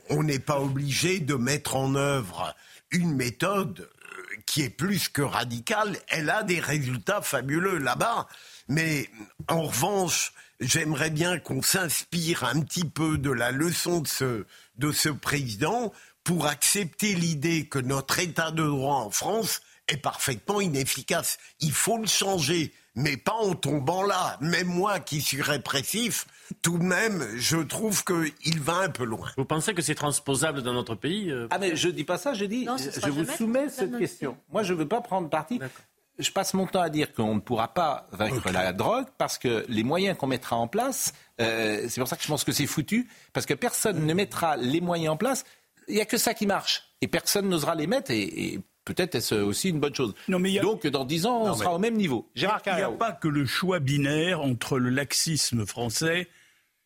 On n'est pas obligé de mettre en œuvre une méthode euh, qui est plus que radicale. Elle a des résultats fabuleux là-bas. Mais en revanche, j'aimerais bien qu'on s'inspire un petit peu de la leçon de ce, de ce président pour accepter l'idée que notre état de droit en France est parfaitement inefficace. Il faut le changer mais pas en tombant là. Même moi qui suis répressif, tout de même, je trouve qu'il va un peu loin. Vous pensez que c'est transposable dans notre pays euh Ah mais je dis pas ça, je dis, je vous soumets cette question. Moi, je ne veux pas prendre parti. je passe mon temps à dire qu'on ne pourra pas vaincre la drogue parce que les moyens qu'on mettra en place, euh, c'est pour ça que je pense que c'est foutu, parce que personne ne mettra les moyens en place. Il n'y a que ça qui marche. Et personne n'osera les mettre. Et, peut-être est-ce aussi une bonne chose. Donc, dans dix ans, on sera au même niveau. Il n'y a, pas que le choix binaire entre le laxisme français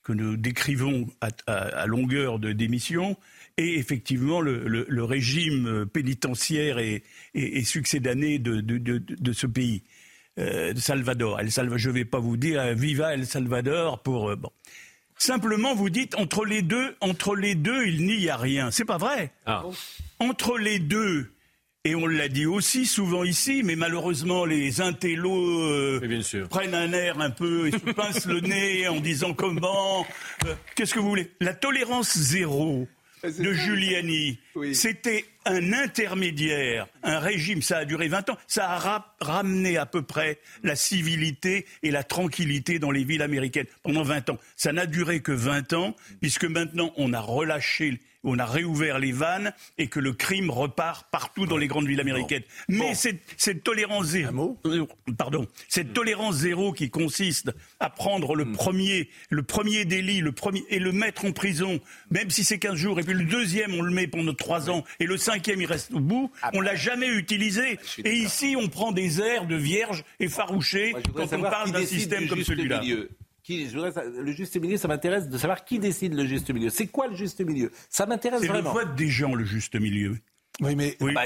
que nous décrivons à, longueur de démission et effectivement le, régime pénitentiaire et, et, succédané de, de, ce pays, euh, de Salvador. je ne vais pas vous dire Viva El Salvador pour euh, bon. Simplement, vous dites entre les deux, entre les deux, il n'y a rien. C'est pas vrai. Ah. Entre les deux, et on l'a dit aussi souvent ici, mais malheureusement les intellos euh, prennent un air un peu et se pincent le nez <laughs> en disant comment. Qu'est-ce que vous voulez? La tolérance zéro de Giuliani, c'était un intermédiaire, un régime, ça a duré 20 ans, ça a ramené à peu près la civilité et la tranquillité dans les villes américaines pendant 20 ans. Ça n'a duré que 20 ans, puisque maintenant on a relâché on a réouvert les vannes et que le crime repart partout dans les grandes villes américaines. Mais cette, tolérance zéro, pardon, cette tolérance zéro qui consiste à prendre le hmm. premier, le premier délit, le premier et le mettre en prison, même si c'est 15 jours, et puis le deuxième on le met pendant 3 ans et le cinquième il reste au bout, ah on l'a jamais utilisé. Et ici on prend des airs de vierge effarouchés quand on parle d'un système comme celui-là le juste milieu, ça m'intéresse de savoir qui décide le juste milieu. C'est quoi le juste milieu? Ça m'intéresse vraiment. C'est le vote des gens, le juste milieu. Oui, mais bah,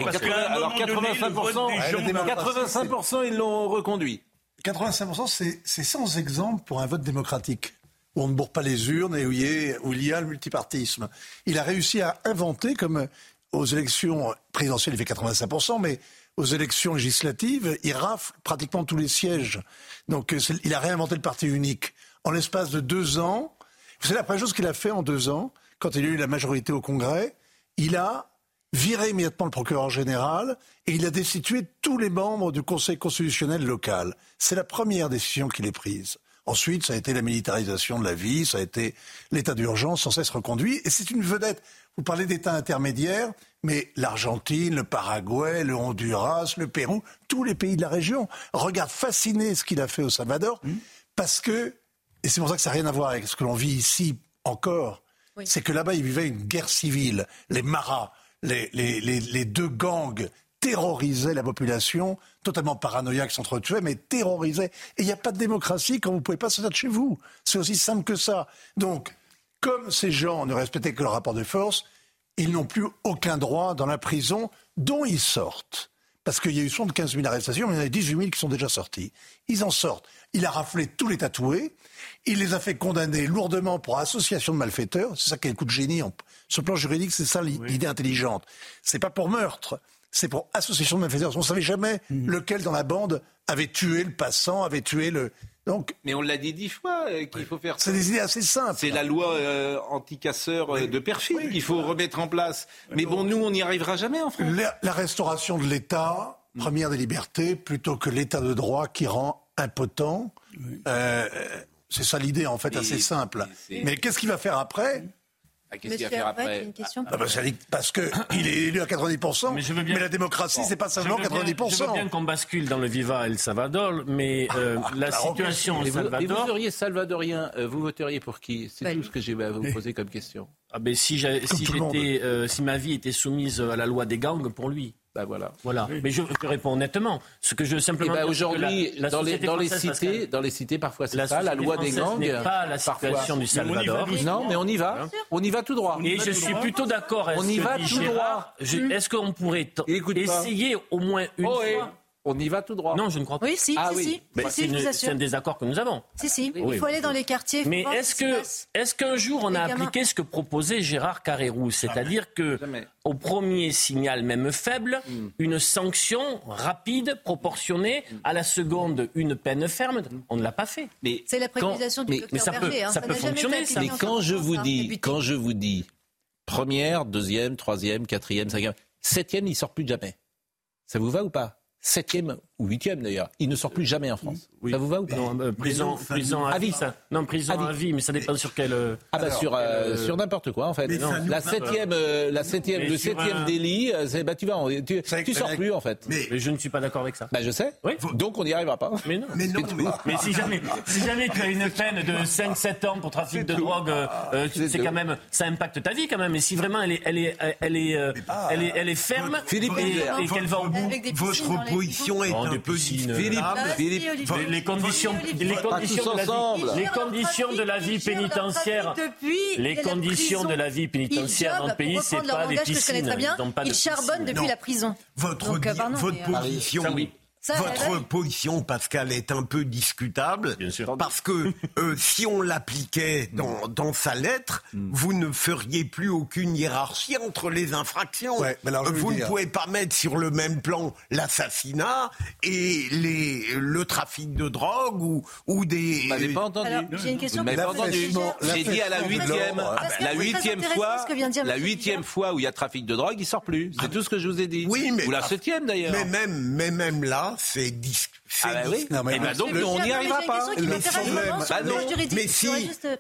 alors 85%, ils l'ont reconduit. 85%, c'est sans exemple pour un vote démocratique où on ne bourre pas les urnes et où il, y où il y a le multipartisme. Il a réussi à inventer, comme aux élections présidentielles, il fait 85%, mais aux élections législatives, il rafle pratiquement tous les sièges. Donc il a réinventé le parti unique en l'espace de deux ans. Vous savez, la première chose qu'il a fait en deux ans, quand il a eu la majorité au Congrès, il a viré immédiatement le procureur général et il a destitué tous les membres du Conseil constitutionnel local. C'est la première décision qu'il ait prise. Ensuite, ça a été la militarisation de la vie, ça a été l'état d'urgence sans cesse reconduit. Et c'est une vedette. Vous parlez d'état intermédiaire, mais l'Argentine, le Paraguay, le Honduras, le Pérou, tous les pays de la région regardent fascinés ce qu'il a fait au Salvador, mmh. parce que et c'est pour ça que ça n'a rien à voir avec ce que l'on vit ici encore. C'est que là-bas, il vivait une guerre civile. Les maras, les, les, deux gangs terrorisaient la population, totalement paranoïaque, s'entretuaient, mais terrorisaient. Et il n'y a pas de démocratie quand vous ne pouvez pas sortir de chez vous. C'est aussi simple que ça. Donc, comme ces gens ne respectaient que leur rapport de force, ils n'ont plus aucun droit dans la prison dont ils sortent. Parce qu'il y a eu 75 000 arrestations, mais il y en a 18 000 qui sont déjà sortis. Ils en sortent. Il a raflé tous les tatoués. Il les a fait condamner lourdement pour association de malfaiteurs. C'est ça qui est le coup de génie. Sur le plan juridique, c'est ça l'idée intelligente. C'est pas pour meurtre, c'est pour association de malfaiteurs. On ne savait jamais mhm. lequel dans la bande avait tué le passant, avait tué le. Donc, mais on l'a dit dix fois euh, qu'il faut faire. C'est des idées assez simples. C'est la loi euh, anti-casseur euh, de perfide qu'il faut remettre en place. Mais bon, nous, on n'y arrivera jamais en France. La, restauration de l'État, mm. première des libertés, plutôt que l'État de droit qui rend impotent. C'est ça l'idée, en fait, assez simple. Mais qu'est-ce qu'il va faire après ah, Qu'est-ce qu'il va faire après une question ah, bah, Parce qu'il <coughs> est élu à 90%, mais, la démocratie, c'est pas seulement 90%. Je veux bien qu'on bascule dans le Viva El Salvador, mais euh, ah, la situation au Salvador... vous seriez salvadorien, euh, vous voteriez pour qui? C'est tout ce que j'ai à vous poser comme question. Ah ben si, si, euh, si ma vie était soumise à la loi des gangs, pour lui. Ben voilà. Voilà. Mais je, réponds honnêtement. Ce que je simplement. Eh ben aujourd'hui, dans, les, dans les cités, dans les cités, parfois c'est ça, la loi des gangs. n'est pas la situation du Salvador. Non, mais on y va. On y va tout droit. Et je suis plutôt d'accord. On y va tout droit. Est-ce qu'on pourrait essayer au moins une oh, fois on y va tout droit. Non, je ne crois pas. Oui, si, ah, si, C'est un désaccord que nous avons. Si, si. il faut aller dans les quartiers. Mais est-ce que, est-ce qu'un jour on a appliqué ce que proposait Gérard Carrérou, c'est-à-dire que au premier signal, même faible, hmm. une sanction rapide, proportionnée, hmm. à la seconde une peine ferme? On ne l'a pas fait. c'est la préconisation du mais, ça peut, hein. ça, peut fonctionner. Mais quand je vous dis, quand je vous dis première, deuxième, troisième, quatrième, cinquième, septième, il sort plus de jamais. Ça vous va ou pas? Septième, ou huitième d'ailleurs. Il ne sort plus jamais en France. Ça vous va ou pas? Non, euh, prison, prison à, vie. Ça. Non, prison à vie. mais ça dépend sur quel. Euh, ah bah sur euh, sur n'importe quoi en fait. Non, la septième, la septième, le septième délit, c'est bah tu vas, tu, tu sors plus en fait. Mais, je ne suis pas d'accord avec ça. Bah je sais. Oui. Donc on n'y arrivera pas. Mais non. Mais non. Mais, si jamais, si jamais tu as une peine de 5-7 ans pour trafic de drogue, c'est quand même, ça impacte ta vie quand même. Et si vraiment elle est, elle est, elle est, elle ferme Philippe et, qu'elle va au bout. Votre position est un peu Philippe, Philippe, les conditions, les conditions, de la vie, les conditions de la vie pénitentiaire, les conditions de la vie pénitentiaire dans le pays, c'est pas les piscines. Ils charbonnent depuis la prison. Votre, votre position, votre position, Pascal, est un peu discutable. Parce que euh, si on l'appliquait dans, dans, sa lettre, mm. vous ne feriez plus aucune hiérarchie entre les infractions. vous ne pouvez pas mettre sur le même plan l'assassinat et les, le trafic de drogue ou, ou des. Vous m'avez pas entendu. J'ai une question. Vous pas entendu. J'ai dit à la huitième, la huitième fois, la huitième fois où il y a trafic de drogue, il sort plus. C'est tout ce que je vous ai dit. Oui, mais ou la septième d'ailleurs. Mais même, mais même là c'est ah bah oui. Non, mais, bah donc on n'y arrivera pas. Bah mais si,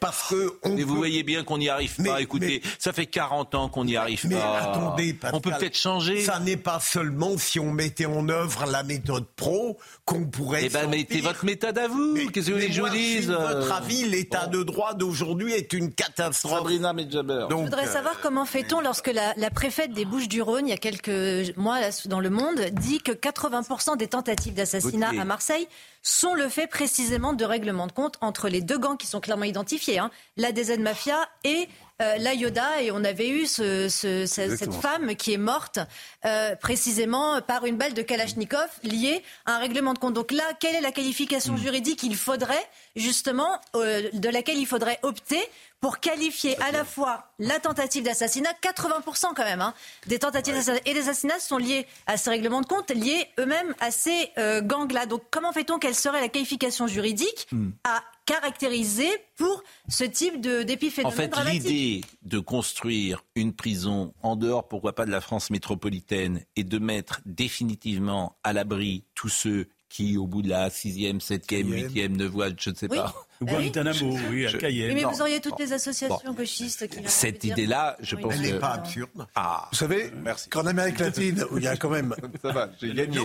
parce que mais vous voyez bien qu'on n'y arrive pas. Écoutez, ça fait 40 ans qu'on n'y arrive mais pas. attendez, on peut peut-être changer. Ça n'est pas seulement si on mettait en œuvre la méthode pro qu'on pourrait. Eh ben, mettez votre méthode à vous. Qu'est-ce que vous voulez que je vous dise Votre avis, l'état de droit d'aujourd'hui est une catastrophe. Sabrina Medjaber. Je voudrais euh, savoir comment fait-on lorsque la, la préfète des Bouches-du-Rhône, il y a quelques mois dans le Monde, dit que 80% des tentatives d'assassinat à Marseille sont le fait précisément de règlements de compte entre les deux gangs qui sont clairement identifiés, hein, la DZ Mafia et euh, la Yoda et on avait eu cette femme qui est morte euh, précisément par une balle de Kalachnikov liée à un règlement de compte. Donc là, quelle est la qualification hmm. juridique qu'il faudrait justement euh, de laquelle il faudrait opter pour qualifier à la fois la tentative d'assassinat, 80% quand même, hein, des tentatives d'assassinat et des assassinats sont liés à ces règlements de compte, liés eux-mêmes à ces gangs-là. Donc comment fait-on Quelle serait la qualification juridique hmm. à caractérisé pour ce type d'épiphénomène En fait, l'idée de construire une prison en dehors, pourquoi pas, de la France métropolitaine et de mettre définitivement à l'abri tous ceux qui, au bout de la sixième, septième, huitième, neuvième, je ne sais pas. Ou Guantanamo, oui, à Cayenne. mais vous auriez toutes les associations gauchistes qui. Cette idée-là, je pense Elle n'est pas absurde. Ah. Vous savez, qu'en Amérique <laughs> latine, où il y a quand même. Ça va, j'ai gagné.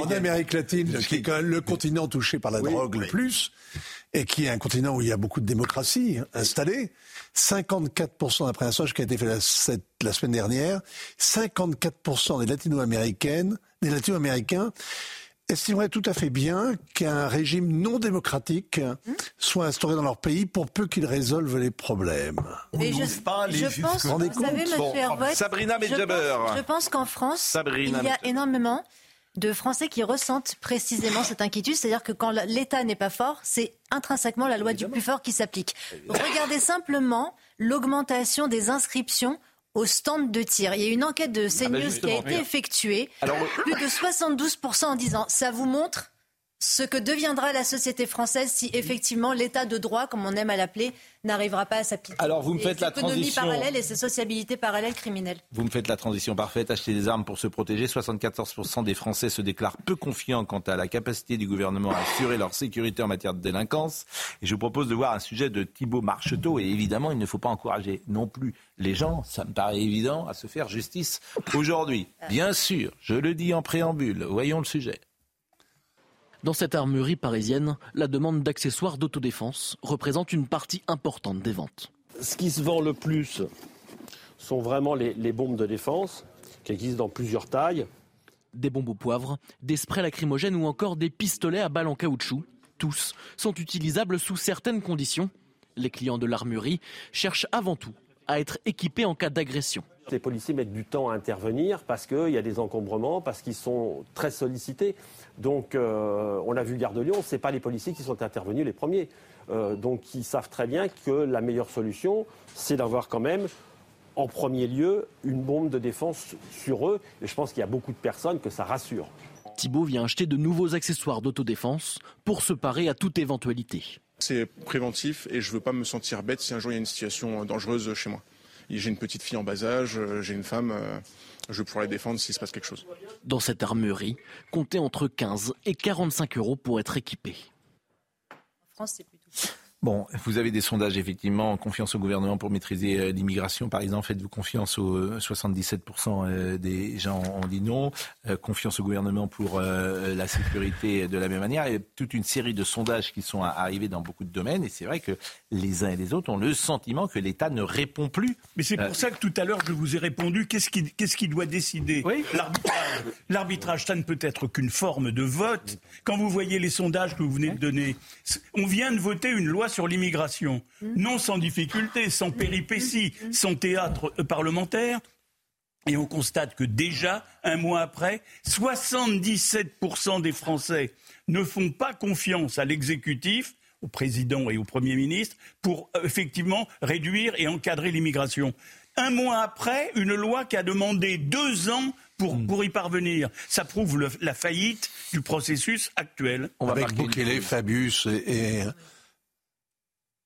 En Amérique latine, qui est quand même le continent touché par la drogue le plus, et qui est un continent où il y a beaucoup de démocratie installée. 54%, d'après un sondage qui a été fait la, la semaine dernière, 54% des latino-américaines, des latino-américains estimeraient tout à fait bien qu'un régime non démocratique soit instauré dans leur pays pour peu qu'ils résolvent les problèmes. Mais je, pas les je pense, vous, savez, bon, Sabrina Medjaber. Je pense, qu'en France, il y a énormément de Français qui ressentent précisément cette inquiétude, c'est-à-dire que quand l'État n'est pas fort, c'est intrinsèquement la loi du plus fort qui s'applique. Regardez simplement l'augmentation des inscriptions au stand de tir. Il y a une enquête de ah bah CNews qui a été effectuée, plus de 72% en disant ça vous montre ce que deviendra la société française si effectivement l'état de droit, comme on aime à l'appeler, n'arrivera pas à s'appliquer. Alors vous me faites la transition parallèle et ces sociabilités parallèles criminelles. Vous me faites la transition parfaite. Acheter des armes pour se protéger. 74% des Français se déclarent peu confiants quant à la capacité du gouvernement à assurer leur sécurité en matière de délinquance. Et je vous propose de voir un sujet de Thibault Marcheteau. Et évidemment, il ne faut pas encourager non plus les gens, ça me paraît évident, à se faire justice aujourd'hui. Bien sûr, je le dis en préambule. Voyons le sujet. Dans cette armurerie parisienne, la demande d'accessoires d'autodéfense représente une partie importante des ventes. Ce qui se vend le plus sont vraiment les, bombes de défense, qui existent dans plusieurs tailles. Des bombes au poivre, des sprays lacrymogènes ou encore des pistolets à balles en caoutchouc. Tous sont utilisables sous certaines conditions. Les clients de l'armurerie cherchent avant tout à être équipés en cas d'agression. Les policiers mettent du temps à intervenir parce qu'il y a des encombrements, parce qu'ils sont très sollicités. Donc, euh, on a vu Gare de Lyon, ce n'est pas les policiers qui sont intervenus les premiers. Euh, donc, ils savent très bien que la meilleure solution, c'est d'avoir quand même, en premier lieu, une bombe de défense sur eux. Et je pense qu'il y a beaucoup de personnes que ça rassure. Thibault vient acheter de nouveaux accessoires d'autodéfense pour se parer à toute éventualité. C'est préventif et je ne veux pas me sentir bête si un jour il y a une situation dangereuse chez moi. J'ai une petite fille en bas âge, j'ai une femme, je pourrais défendre s'il se passe quelque chose. Dans cette armerie, comptez entre 15 et 45 euros pour être équipé. En France, c'est plutôt. Bon, vous avez des sondages, effectivement, confiance au gouvernement pour maîtriser euh, l'immigration, par exemple. Faites-vous confiance aux 77% euh, euh, des gens ont dit non. confiance au gouvernement pour la sécurité de la même manière. Il y a toute une série de sondages qui sont arrivés dans beaucoup de domaines. Et c'est vrai que les uns et les autres ont le sentiment que l'État ne répond plus. Mais c'est pour ça que tout à l'heure, je vous ai répondu, qu'est-ce qui, qu'est-ce qui doit décider? L'arbitrage. L'arbitrage, ça ne peut être qu'une forme de vote. Quand vous voyez les sondages que vous venez de donner, on vient de voter une loi sur l'immigration, non sans difficulté, sans péripéties, sans théâtre euh, parlementaire. Et on constate que déjà, un mois après, 77% des Français ne font pas confiance à l'exécutif, au président et au Premier ministre, pour euh, effectivement réduire et encadrer l'immigration. Un mois après, une loi qui a demandé deux ans pour, hmm. pour y parvenir. Ça prouve la faillite du processus actuel. On va Avec Bukele, Fabius et,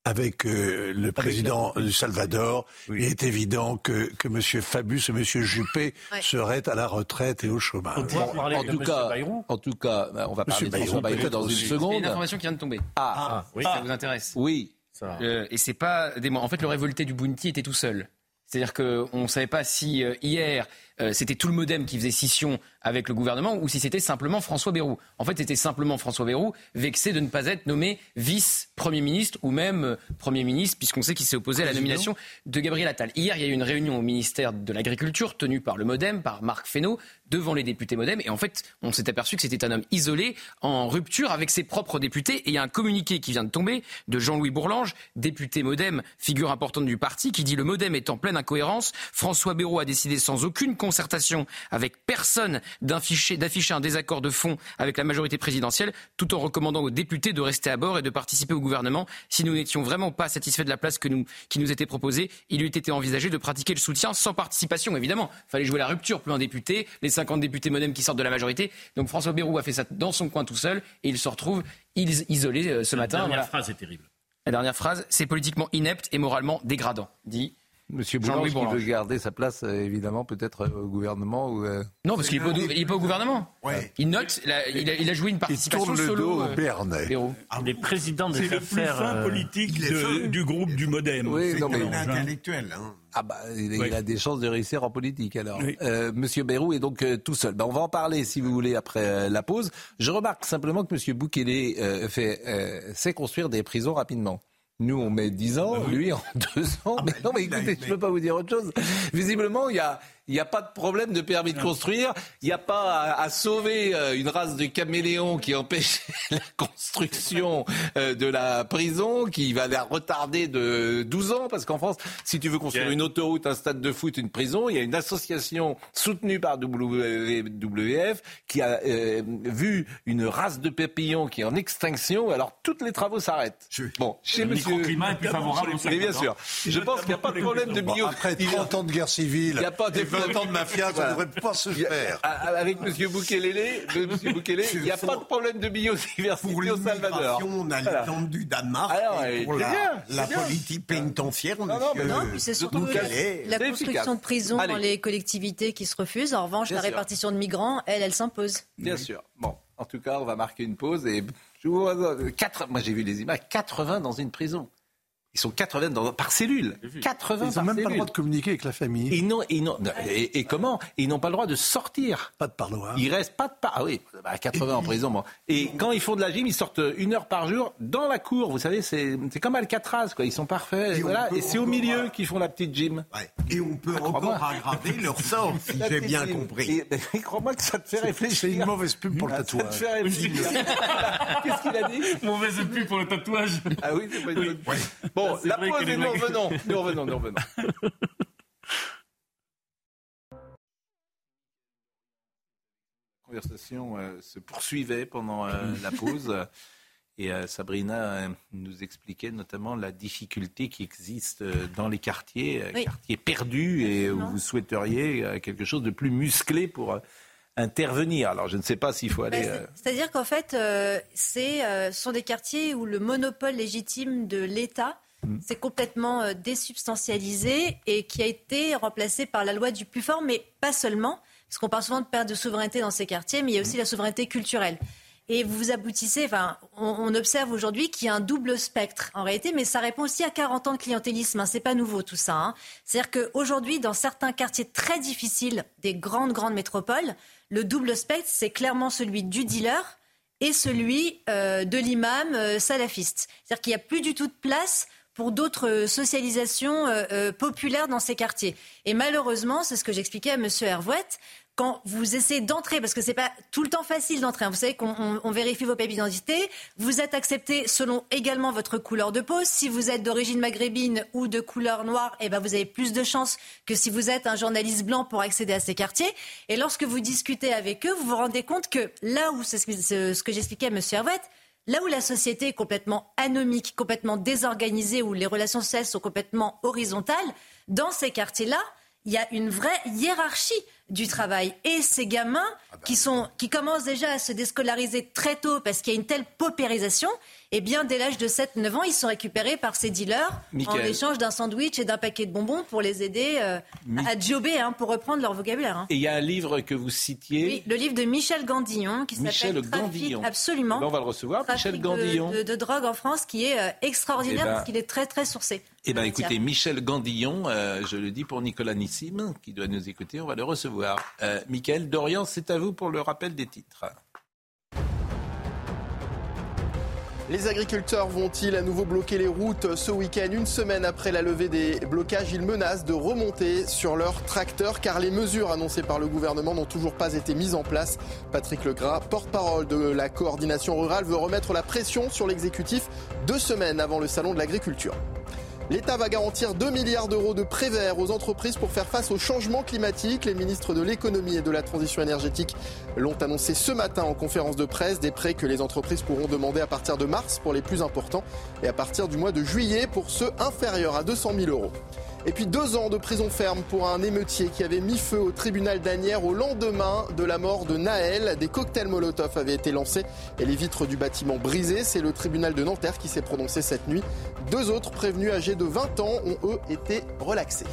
avec euh, le président du Salvador, il est évident que, que M. Fabius et M. Juppé <laughs> seraient à la retraite et au chômage. en, tout cas, en tout cas, on va parler de François Bayrou dans une seconde. C'est une information qui vient de tomber. Ah, ah oui, ça vous intéresse? Oui. Euh, et c'est pas des En fait, le révolté du Bounty était tout seul. C'est-à-dire qu'on ne savait pas si euh, hier c'était tout le modem qui faisait scission avec le gouvernement ou si c'était simplement François Bayrou. En fait, c'était simplement François Bayrou, vexé de ne pas être nommé vice-premier ministre ou même euh, premier ministre, puisqu'on sait qu'il s'est opposé à la nomination de Gabriel Attal. Hier, il y a eu une réunion au ministère de l'Agriculture tenue par le Modem, par Marc Fesneau, devant les députés Modem. Et en fait, on s'est aperçu que c'était un homme isolé, en rupture avec ses propres députés. Et il y a un communiqué qui vient de tomber de Jean-Louis Bourlange, député Modem, figure importante du parti, qui dit le Modem est en pleine incohérence. François Bayrou a décidé sans aucune concertation avec personne d'afficher un désaccord de fond avec la majorité présidentielle, tout en recommandant aux députés de rester à bord et de participer au gouvernement. Si nous n'étions vraiment pas satisfaits de la place que nous, qui nous était proposée, il eût été envisagé de pratiquer le soutien sans participation, évidemment. Il fallait jouer la rupture, plus un député, les 50 députés modem qui sortent de la majorité. Donc François Bayrou a fait ça dans son coin tout seul et il se retrouve isolé euh, ce matin. La dernière phrase est terrible. La dernière phrase, c'est politiquement inepte et moralement dégradant, dit Monsieur Boulange qui veut garder sa place, euh, évidemment, peut-être euh, au gouvernement ou, euh, Non, parce qu'il n'est pas, au gouvernement. Il note, il a, joué une participation il tourne le dos au Bernet. Ah, les présidents des C'est le plus fin politique du groupe du Modem. Oui, c'est mais... intellectuel. Hein. Ah bah, il, a des chances de réussir en politique alors. Monsieur Bérou est donc tout seul. Ben, on va en parler si vous voulez après la pause. Je remarque simplement que Monsieur Boukele fait, sait construire des prisons rapidement. Nous, on met 10 ans, lui en <laughs> 2 ans. Ah mais bah non, mais écoutez, je ne peux pas vous dire autre chose. Visiblement, il y a, il n'y a pas de problème de permis de construire. Il n'y a pas à, sauver euh, une race de caméléons qui empêche <laughs> la construction euh, de la prison, qui va la retarder de 12 ans. Parce qu'en France, si tu veux construire une autoroute, un stade de foot, une prison, il y a une association soutenue par WWF qui a euh, vu une race de papillons qui est en extinction. Alors, tous les travaux s'arrêtent. Bon, chez le monsieur... climat est plus favorable Mais bien sûr. Je pense qu'il n'y a pas de problème de bio. Après 30 ans de guerre civile. Il n'y a pas de 20 ans de mafia, ça ne devrait pas se faire. Avec M. Boukele, <laughs> il n'y a pas de problème de biodiversité au Salvador. On a l'exemple du Danemark. pour la, politique pénitentiaire, on non, non, puis c'est surtout la construction de prisons dans les collectivités qui se refusent. En revanche, la répartition de migrants, elle, elle s'impose. Bien sûr. Bon, en tout cas, on va marquer une pause et je vous vois, 4, moi j'ai vu les images, 80 dans une prison. Ils sont 80 dans, par cellule. 80 Ils n'ont même pas le droit de communiquer avec la famille. Et, non, et, non, et, comment? Ils n'ont pas le droit de sortir. Pas de parloir. Ils restent pas de par. Ah oui, 80 bah, en prison. Bon. Et quand ils font de la gym, ils sortent une heure par jour dans la cour. Vous savez, c'est comme Alcatraz, quoi. Ils sont parfaits. Et, voilà. et c'est au milieu qu'ils font la petite gym. Ouais. Et on peut ah, encore aggraver leur sort, si j'ai bien compris. Et, crois-moi que ça te fait réfléchir. C'est une mauvaise pub pour le tatouage. Ça te fait réfléchir. <laughs> Qu'est-ce qu'il a dit? Mauvaise pub pour le tatouage. Ah oui, c'est pas une bonne. Bon, la pause et nous revenons. Nous revenons, nous revenons. La conversation euh, se poursuivait pendant euh, la pause. Et euh, Sabrina nous expliquait notamment la difficulté qui existe dans les quartiers, quartiers perdus, et où vous souhaiteriez quelque chose de plus musclé pour intervenir. Alors je ne sais pas s'il faut aller. Ben, c'est-à-dire qu'en fait, ce sont des quartiers où le monopole légitime de l'État. C'est complètement euh, désubstantialisé et qui a été remplacé par la loi du plus fort, mais pas seulement, parce qu'on parle souvent de perte de souveraineté dans ces quartiers, mais il y a aussi la souveraineté culturelle. Et vous aboutissez, enfin, on, observe aujourd'hui qu'il y a un double spectre en réalité, mais ça répond aussi à 40 ans de clientélisme. Hein, c'est pas nouveau tout ça. Hein. C'est-à-dire qu'aujourd'hui, dans certains quartiers très difficiles des grandes, grandes métropoles, le double spectre, c'est clairement celui du dealer et celui euh, de l'imam euh, salafiste. C'est-à-dire qu'il n'y a plus du tout de place pour d'autres euh, socialisations populaires dans ces quartiers. Et malheureusement, c'est ce que j'expliquais à M. Hervouette, quand vous essayez d'entrer, parce que c'est pas tout le temps facile d'entrer, hein. vous savez qu'on vérifie vos papiers d'identité, vous êtes accepté selon également votre couleur de peau. Si vous êtes d'origine maghrébine ou de couleur noire, eh ben vous avez plus de chances que si vous êtes un journaliste blanc pour accéder à ces quartiers. Et lorsque vous discutez avec eux, vous vous rendez compte que là où, c'est ce que j'expliquais à M. Hervouette, Là où la société est complètement anomique, complètement désorganisée, où les relations sociales sont complètement horizontales, dans ces quartiers-là, il y a une vraie hiérarchie du travail. Et ces gamins ah bah qui, sont, qui commencent déjà à se déscolariser très tôt parce qu'il y a une telle paupérisation, eh bien, dès l'âge de 7-9 ans, ils sont récupérés par ces dealers en échange d'un sandwich et d'un paquet de bonbons pour les aider euh, à jobber, hein, pour reprendre leur vocabulaire. Hein. Et il y a un livre que vous citiez. Oui, le livre de Michel Gandillon qui s'appelle Gandillon. Absolument. Eh ben, on va le recevoir, Michel Gandillon. De, de, drogue en France qui est euh, extraordinaire eh ben, parce qu'il est très très sourcé. Eh bien, écoutez, Michel Gandillon, euh, je le dis pour Nicolas Nissim, qui doit nous écouter, on va le recevoir. Euh, Michael Dorian, c'est à vous pour le rappel des titres. Les agriculteurs vont-ils à nouveau bloquer les routes ce week-end Une semaine après la levée des blocages, ils menacent de remonter sur leurs tracteurs car les mesures annoncées par le gouvernement n'ont toujours pas été mises en place. Patrick Legras, porte-parole de la coordination rurale, veut remettre la pression sur l'exécutif deux semaines avant le salon de l'agriculture. L'État va garantir 2 milliards d'euros de prêts verts aux entreprises pour faire face au changement climatique. Les ministres de l'économie et de la transition énergétique l'ont annoncé ce matin en conférence de presse. Des prêts que les entreprises pourront demander à partir de mars pour les plus importants et à partir du mois de juillet pour ceux inférieurs à 200 000 euros. Et puis deux ans de prison ferme pour un émeutier qui avait mis feu au tribunal d'Anières au lendemain de la mort de Naël. Des cocktails Molotov avaient été lancés et les vitres du bâtiment brisées. C'est le tribunal de Nanterre qui s'est prononcé cette nuit. Deux autres prévenus âgés de 20 ans ont eux été relaxés.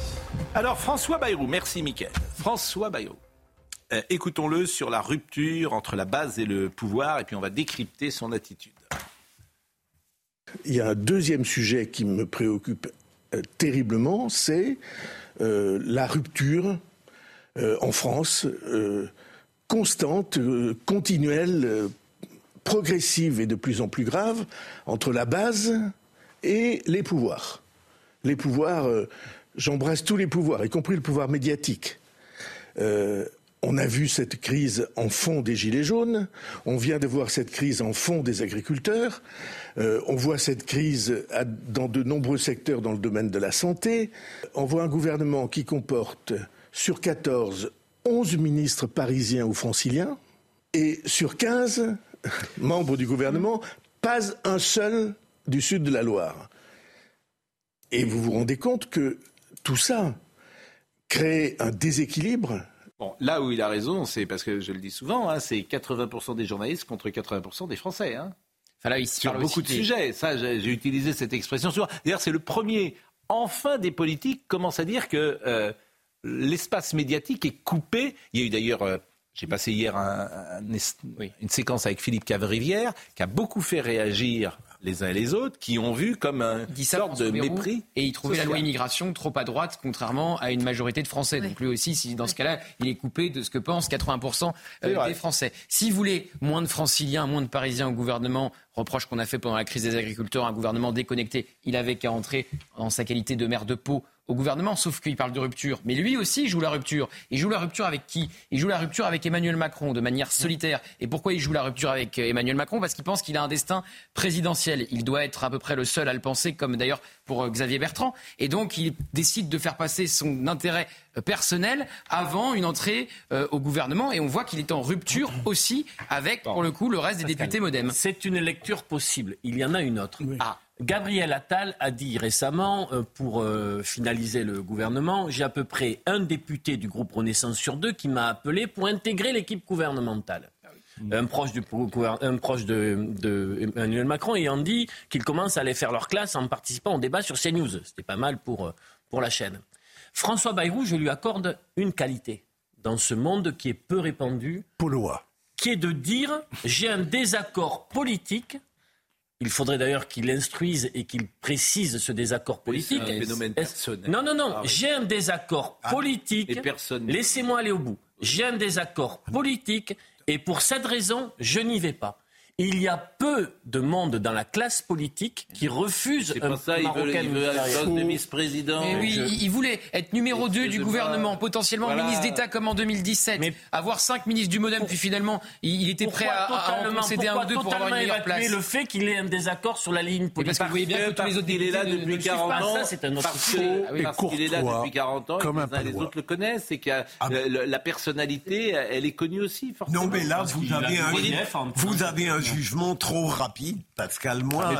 Alors François Bayrou, merci Mickaël. François Bayrou. Euh, écoutons-le sur la rupture entre la base et le pouvoir et puis on va décrypter son attitude. Il y a un deuxième sujet qui me préoccupe terriblement, c'est euh, la rupture euh, en France constante, continuelle, progressive et de plus en plus grave entre la base et les pouvoirs. Les pouvoirs, j'embrasse tous les pouvoirs, y compris le pouvoir médiatique. On a vu cette crise en fond des Gilets jaunes, on vient de voir cette crise en fond des agriculteurs, euh, on voit cette crise dans de nombreux secteurs dans le domaine de la santé, on voit un gouvernement qui comporte sur 14 11 ministres parisiens ou franciliens, et sur 15 <laughs> membres du gouvernement, pas un seul du sud de la Loire. Et vous vous rendez compte que tout ça crée un déséquilibre là où il a raison, c'est parce que je le dis souvent, hein, c'est 80% des journalistes contre 80% des Français. Hein. Enfin là, il Sur beaucoup de sujets. Ça, j'ai utilisé cette expression souvent. D'ailleurs, c'est le premier. Enfin, des politiques commencent à dire que euh, l'espace médiatique est coupé. Il y a eu d'ailleurs. Euh, j'ai passé hier une séquence avec Philippe Cavrivière qui a beaucoup fait réagir les uns et les autres, qui ont vu comme un sorte de mépris. Et il trouvait la loi immigration trop à droite, contrairement à une majorité de Français. Donc lui aussi, si, dans ce cas-là, il est coupé de ce que pensent 80% euh, des Français. S'il voulait moins de franciliens, moins de parisiens au gouvernement, reproche qu'on a fait pendant la crise des agriculteurs, un gouvernement déconnecté, il avait qu'à entrer en sa qualité de maire de Pau au gouvernement, sauf qu'il parle de rupture. Mais lui aussi, il joue la rupture. Il joue la rupture avec qui? Il joue la rupture avec Emmanuel Macron de manière solitaire. Et pourquoi il joue la rupture avec euh, Emmanuel Macron? Parce qu'il pense qu'il a un destin présidentiel. Il doit être à peu près le seul à le penser, comme d'ailleurs pour euh, Xavier Bertrand. Et donc, il décide de faire passer son intérêt euh, personnel avant une entrée au gouvernement. Et on voit qu'il est en rupture aussi avec, pour le coup, le reste des députés modem. C'est une lecture possible. Il y en a une autre. Ah, Gabriel Attal a dit récemment, euh, pour euh, finaliser le gouvernement, j'ai à peu près un député du groupe Renaissance sur deux qui m'a appelé pour intégrer l'équipe gouvernementale. un proche, du, un proche de, de Emmanuel Macron ayant dit qu'ils commencent à aller faire leur classe en participant au débat sur CNews. C'était pas mal pour, pour la chaîne. François Bayrou, je lui accorde une qualité dans ce monde qui est peu répandu. Polois. Qui est de dire j'ai un désaccord politique il faudrait d'ailleurs qu'il instruise et qu'il précise ce désaccord politique. un phénomène personnel. Non, non, non. Ah j'ai un désaccord ah, politique. Laissez-moi aller au bout. J'ai un désaccord politique et pour cette raison, je n'y vais pas il y a peu de monde dans la classe politique qui refuse un pour ça, il veut, il veut un vice-président. oui, il voulait être numéro 2 du gouvernement, potentiellement ministre d'État comme en 2017, mais avoir cinq ministres du Modem, puis finalement, il, était prêt à, à en concéder un ou deux pour avoir une meilleure place. le fait qu'il ait un désaccord sur la ligne politique. Parce que vous voyez bien que tous les autres il est là depuis 40 ans. C'est un autre parce qu'il est là depuis 40 ans et les autres le connaissent. C'est que ah la personnalité, elle est connue aussi, forcément. Non, mais là, vous avez un jugement trop rapide, Pascal. Moi,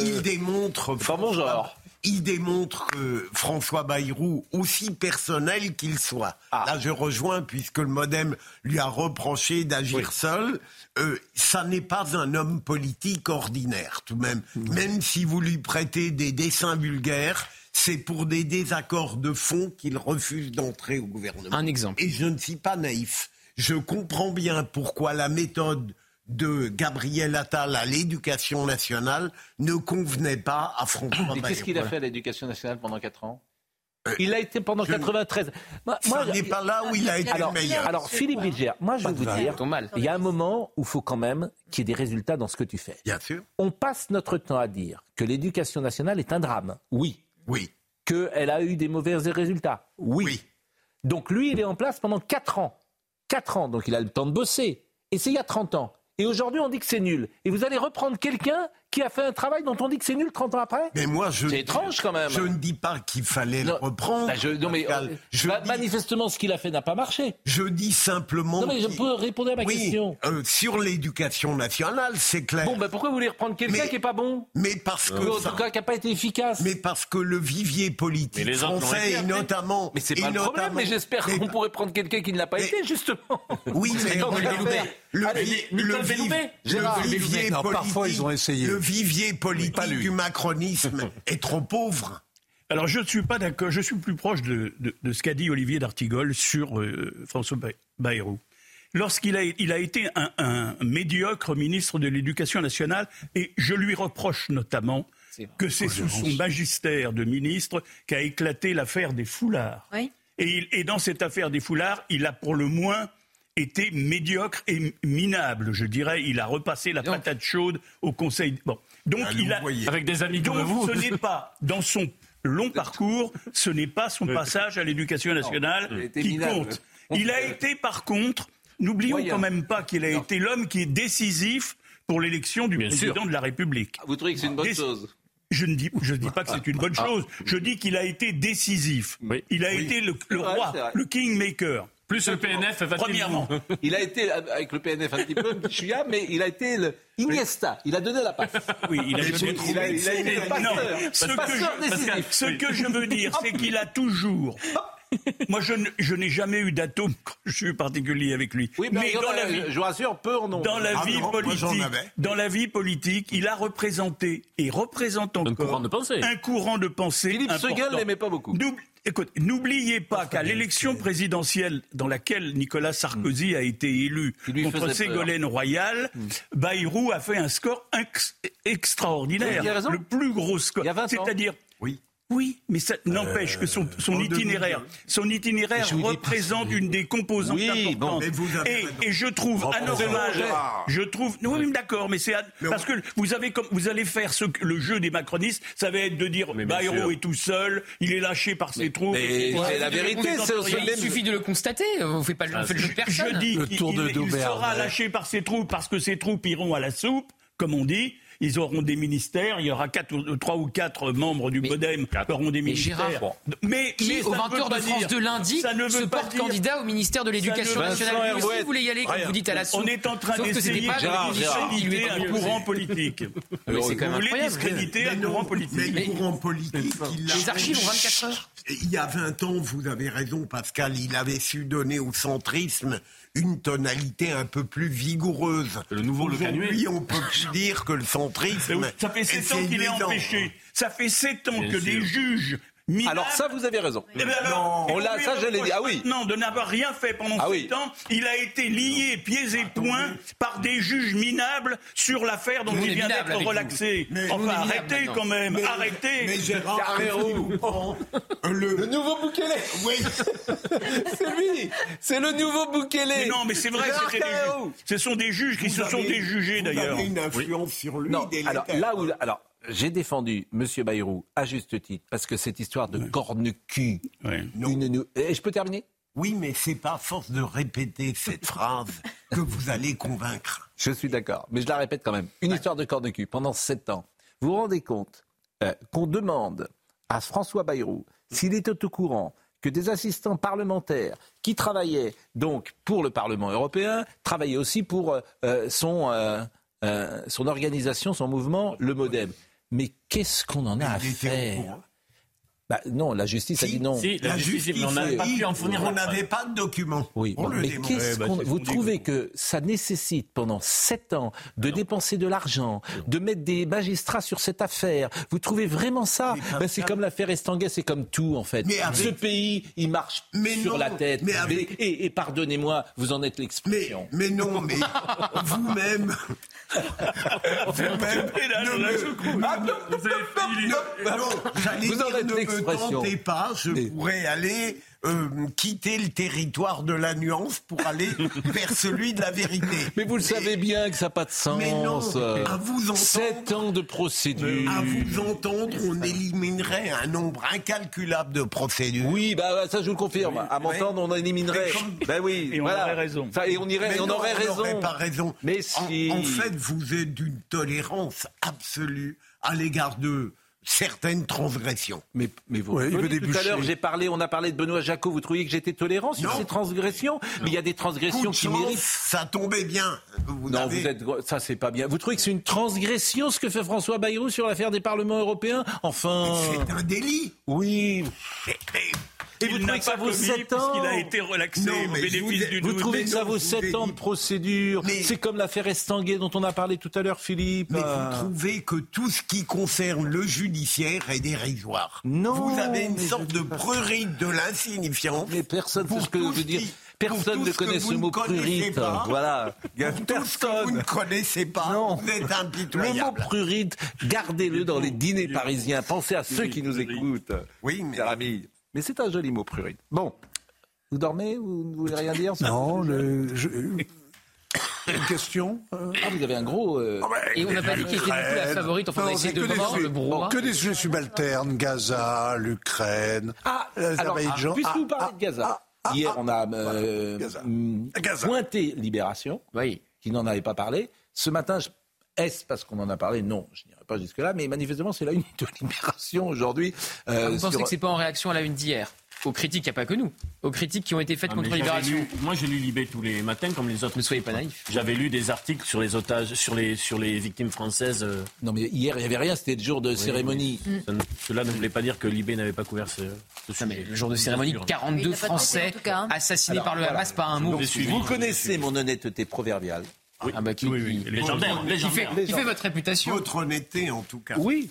il démontre. genre. Il démontre que François Bayrou, aussi personnel qu'il soit, ah. là je rejoins puisque le Modem lui a reproché d'agir seul, euh, ça n'est pas un homme politique ordinaire tout de même. Même si vous lui prêtez des dessins vulgaires, c'est pour des désaccords de fond qu'il refuse d'entrer au gouvernement. Un exemple. Et je ne suis pas naïf. Je comprends bien pourquoi la méthode de Gabriel Attal à l'éducation nationale ne convenait pas à François Bayrou. Qu'est-ce qu'il a fait à l'éducation nationale pendant 4 ans? Euh, il a été pendant 93. Moi, ça n'est pas là où il a été alors, le meilleur. Alors, Philippe Bridger, moi, je vais vous dire, il y a un moment où il faut quand même qu'il y ait des résultats dans ce que tu fais. Bien sûr. On passe notre temps à dire que l'éducation nationale est un drame. Oui. Oui. Qu'elle a eu des mauvais résultats. Oui. oui. Donc, lui, il est en place pendant 4 ans. 4 ans, donc il a le temps de bosser. Et c'est il y a 30 ans. Et aujourd'hui, on dit que c'est nul. Et vous allez reprendre quelqu'un qui a fait un travail dont on dit que c'est nul 30 ans après Mais moi, je. C'est étrange quand même. Je ne dis pas qu'il fallait le reprendre. Bah, non, mais euh, manifestement, ce qu'il a fait n'a pas marché. Je dis simplement. Non, mais je peux répondre à ma question. Euh, sur l'éducation nationale, c'est clair. Bon, ben pourquoi vous voulez reprendre quelqu'un qui n'est pas bon? Mais parce que. En tout cas, qui n'a pas été efficace. Mais parce que le vivier politique français, et notamment. Mais c'est pas le problème, mais j'espère qu'on pourrait prendre quelqu'un qui ne l'a pas été, justement. Oui, <laughs> mais le, vivier politique. Parfois, ils ont essayé. Le vivier politique du macronisme <laughs> est trop pauvre. Alors je ne suis pas d'accord, je suis plus proche de, ce qu'a dit Olivier d'Artigol sur euh, François Bayrou. Lorsqu'il a, il a été un, médiocre ministre de l'Éducation nationale, et je lui reproche notamment que c'est sous son magistère de ministre qu'a éclaté l'affaire des foulards. Et, et, dans cette affaire des foulards, il a pour le moins été médiocre et minable, je dirais. Il a repassé la patate chaude au Conseil. Bon. Donc, ah, il a, avec des amis comme vous. Ce n'est pas dans son long parcours, ce n'est pas son <laughs> passage à l'éducation nationale qui compte. Il a été, par contre, n'oublions quand même pas qu'il a été l'homme qui est décisif pour l'élection du président de la République. Vous trouvez que c'est une bonne chose je ne dis, je dis pas que c'est une bonne chose. Je dis qu'il a été décisif. Il a été le, roi, le kingmaker. Plus le PNF, premièrement. <laughs> Il a été, avec le PNF un petit peu, <laughs> mais il a été le Iniesta. Il a donné la passe. Oui, il a, été, il a, il a été non, ce, que je, ce que je veux dire, c'est qu'il a toujours <laughs> moi, je, n'ai jamais eu d'atome quand je suis particulier avec lui. Oui, mais, dans la vie, je vous rassure, peu en Dans la ah vie politique, dans la vie politique, il a représenté et représente encore un courant de pensée. Un courant de pensée. Philippe Seguel l'aimait pas beaucoup. Écoute, n'oubliez pas qu'à l'élection présidentielle dans laquelle Nicolas Sarkozy a été élu contre Ségolène Royal, hmm. Bayrou a fait un score extraordinaire. Le plus gros score. C'est-à-dire oui. Oui, mais ça n'empêche que son, son itinéraire, son itinéraire représente une des composantes oui, importantes. et, et, je trouve anormal. Je trouve. Oui, d'accord, mais c'est parce que vous avez comme vous allez faire ce, le jeu des macronistes, ça va être de dire Bayrou est tout seul, il est lâché par ses troupes. Mais c'est la vérité. Il suffit de le constater. Vous faites pas le jeu de personne. Je dis qu'il sera lâché par ses troupes parce que ses troupes iront à la soupe, comme on dit ils auront des ministères, il y aura quatre, trois ou quatre membres du Modem qui auront des ministères. Mais, qui, au 20h de France de lundi, se porte candidat au ministère de l'Éducation nationale. Si vous voulez y aller, comme vous dites à la soupe. On est en train d'essayer de discréditer un courant politique. <laughs> Même incroyable. discréditer un courant politique. Mais courant politique, les archives ont 24 heures. Il y a 20 ans, vous avez raison, Pascal, il avait su donner au centrisme une tonalité un peu plus vigoureuse. Le nouveau Le on peut plus <laughs> dire que le centrisme. Ça fait sept ans qu'il est empêché. Ça fait sept ans que des juges alors ça, vous avez raison. Eh ben alors, on l'a, ça, je l'ai dit. Ah oui. Non, de n'avoir rien fait pendant ah sept ans, il a été lié pieds et poings par des juges minables sur l'affaire dont il vient d'être relaxé. enfin, arrêtez quand même, arrêtez. Mais Gérard le... le <laughs> nouveau Boukele. Oui, <laughs> c'est lui. C'est le nouveau Boukele. non, mais c'est vrai, des ce sont des juges qui se sont déjugés d'ailleurs. Une influence sur lui. Non, alors là où, alors j'ai défendu M. Bayrou à juste titre parce que cette histoire de corne-cul. Et je peux terminer? Oui, mais c'est pas à force de répéter cette phrase que vous allez convaincre. Je suis d'accord, mais je la répète quand même. Une histoire de corne-cul pendant sept ans. Vous vous rendez compte euh, qu'on demande à François Bayrou s'il était au courant que des assistants parlementaires qui travaillaient donc pour le Parlement européen travaillaient aussi pour euh, euh, son organisation, son mouvement, le MoDem. Mais qu'est-ce qu'on en a à faire bah, non, la justice a dit non. la, justice, on n'avait pas pu en fournir. On n'avait pas de documents. Oui, mais qu'est-ce bah, qu'on... vous trouvez que ça nécessite pendant sept ans de dépenser de l'argent, de mettre des magistrats sur cette affaire? Vous trouvez vraiment ça? Bah, C'est comme l'affaire Estanguet, c'est comme tout en fait. Ce pays, il marche sur la tête. Mais et, pardonnez-moi, vous en êtes l'expression. Mais, non, mais vous-même. vous-même. Vous en êtes l'expression ne tentez pas, je pourrais aller euh, quitter le territoire de la nuance pour aller <laughs> vers celui de la vérité. Mais vous le savez bien que ça n'a pas de sens. Mais non, à vous entendre, Sept ans de procédure. À vous entendre, on éliminerait un nombre incalculable de procédures. Oui, bah ça je vous le confirme. À m'entendre, on éliminerait. Ben oui, et on aurait raison. et on irait, on aurait raison. On pas raison. Mais si. en fait, vous êtes d'une tolérance absolue à l'égard d'eux certaines transgressions. Mais, mais vous, tout à l'heure, j'ai parlé, on a parlé de Benoît Jacot. Vous trouviez que j'étais tolérant sur ces transgressions Mais il y a des transgressions qui méritent. Ça tombait bien. non, vous êtes, ça c'est pas bien. Vous trouvez que c'est une transgression ce que fait François Bayrou sur l'affaire des parlements européens? Enfin. C'est un délit. Oui. Et vous trouvez que ça vaut 7 ans Il a été relaxé au bénéfice du Vous trouvez que ça vaut 7 ans de procédure C'est comme l'affaire Estanguet dont on a parlé tout à l'heure, Philippe. Mais vous trouvez que tout ce qui concerne le judiciaire est dérisoire Non. Vous avez une sorte de prurite de l'insignifiance. Mais personne, c'est ce que je veux dire. Personne ne connaît ce mot prurite. Voilà. Il y a personne. vous ne connaissez pas. Non. Vous êtes impitoyable. Le mot prurite, gardez-le dans les dîners parisiens. Pensez à ceux qui nous écoutent. Oui, mais. Mais c'est un joli mot, prurite. Bon. Vous dormez Vous ne voulez rien dire Non, <coughs> Une question euh Ah, vous avez un gros. Euh, ah Et on n'a pas dit qui était du coup la favorite. Enfin, on a essayé de voir le brouhaha. Que des sujets subalternes, Gaza, l'Ukraine, ah, l'Azerbaïdjan. puisque vous parlez de Gaza, hier on a euh, pointé Libération, oui. qui n'en avait pas parlé. Ce matin, est-ce parce qu'on en a parlé? Non, je pas jusque-là, mais manifestement, c'est la une de Libération aujourd'hui. Euh, vous pensez que ce n'est pas en réaction à la une d'hier? Aux critiques, il n'y a pas que nous. Aux critiques qui ont été faites ah, contre Libération. moi, je lis Libé tous les matins, comme les autres. Ne soyez pas naïfs. J'avais lu des articles sur les otages, sur les, sur les victimes françaises. Euh. Non, mais hier, il n'y avait rien, c'était le jour de cérémonie. cela ne voulait pas dire que Libé n'avait pas couvert ce, ce mais le jour de cérémonie, 42 Français hein. assassinés par le Hamas, pas un mot. Vous connaissez mon honnêteté proverbiale. Oui. Ah bah qui, oui, oui. Légendaire. Qui, fait, qui fait votre réputation Votre honnêteté, en tout cas. Oui.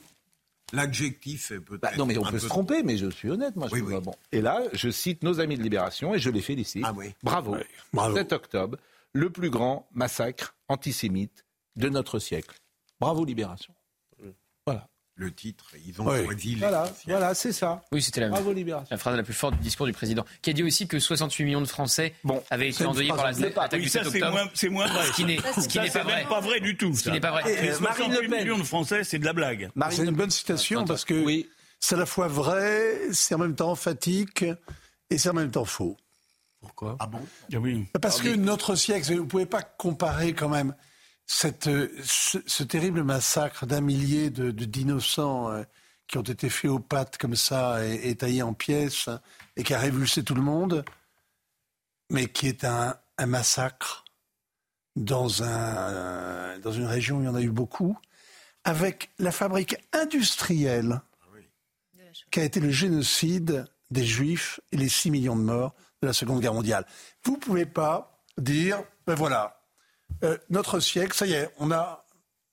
L'adjectif est peut-être. Bah, non, mais on peut se tromper, mais je suis honnête, moi. Je oui, bon. Et là, je cite nos amis de Libération et je les félicite. Ah oui. Bravo. Bravo. 7 octobre, le plus grand massacre antisémite de notre siècle. Bravo, Libération le titre. Ils ont choisi Voilà, voilà c'est ça. Oui, c'était la, la phrase la plus forte du discours du président, qui a dit aussi que 68 millions de Français bon, avaient été endeuillés par l'attaque du 7 octobre. C'est moins, vrai. Ce qui n'est pas, vrai. pas vrai du tout. Ce qui n'est pas vrai. Et, 68 millions de Français, c'est de la blague. C'est une bonne citation parce que oui. c'est à la fois vrai, c'est en même temps emphatique et c'est en même temps faux. Pourquoi? Ah bon? Ah oui. Parce ah que notre siècle, vous ne pouvez pas comparer quand même cette, euh, ce, terrible massacre d'un millier de, d'innocents euh, qui ont été faits aux pattes comme ça et, taillés en pièces et qui a révulsé tout le monde, mais qui est un, massacre dans, un, dans une région où il y en a eu beaucoup, avec la fabrique industrielle qui a été le génocide des Juifs et les 6 millions de morts de la Seconde Guerre mondiale. Vous ne pouvez pas dire, ben voilà, euh, notre siècle, ça y est, on a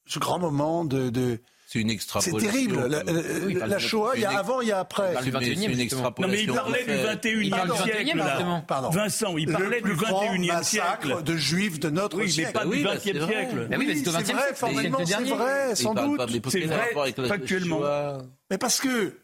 ce grand moment de, de c'est une extrapolation. C'est terrible. La, oui, la Shoah, il y a avant, il y a après. C'est une extrapolation. Non, mais il parlait du 21e siècle. Là. Pardon. Vincent, il parlait du 21e siècle. de juifs de notre oui, siècle. mais pas du 20e siècle. Mais oui, c'est vrai, formellement, c'est vrai, sans doute. C'est vrai, factuellement. Mais parce que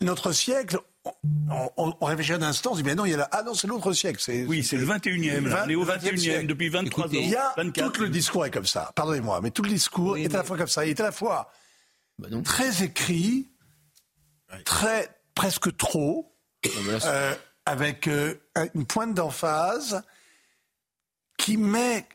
notre siècle, on, on, réfléchit un instant, on se dit, mais non, il y a là, ah non, c'est l'autre siècle. Oui, c'est le 21e, là. on est au 21e depuis 23 ans. Il y a, tout le discours est comme ça, pardonnez-moi, mais tout le discours est à la fois comme ça, il est à la fois bah très écrit, très presque trop, euh, avec euh, une pointe d'emphase qui met.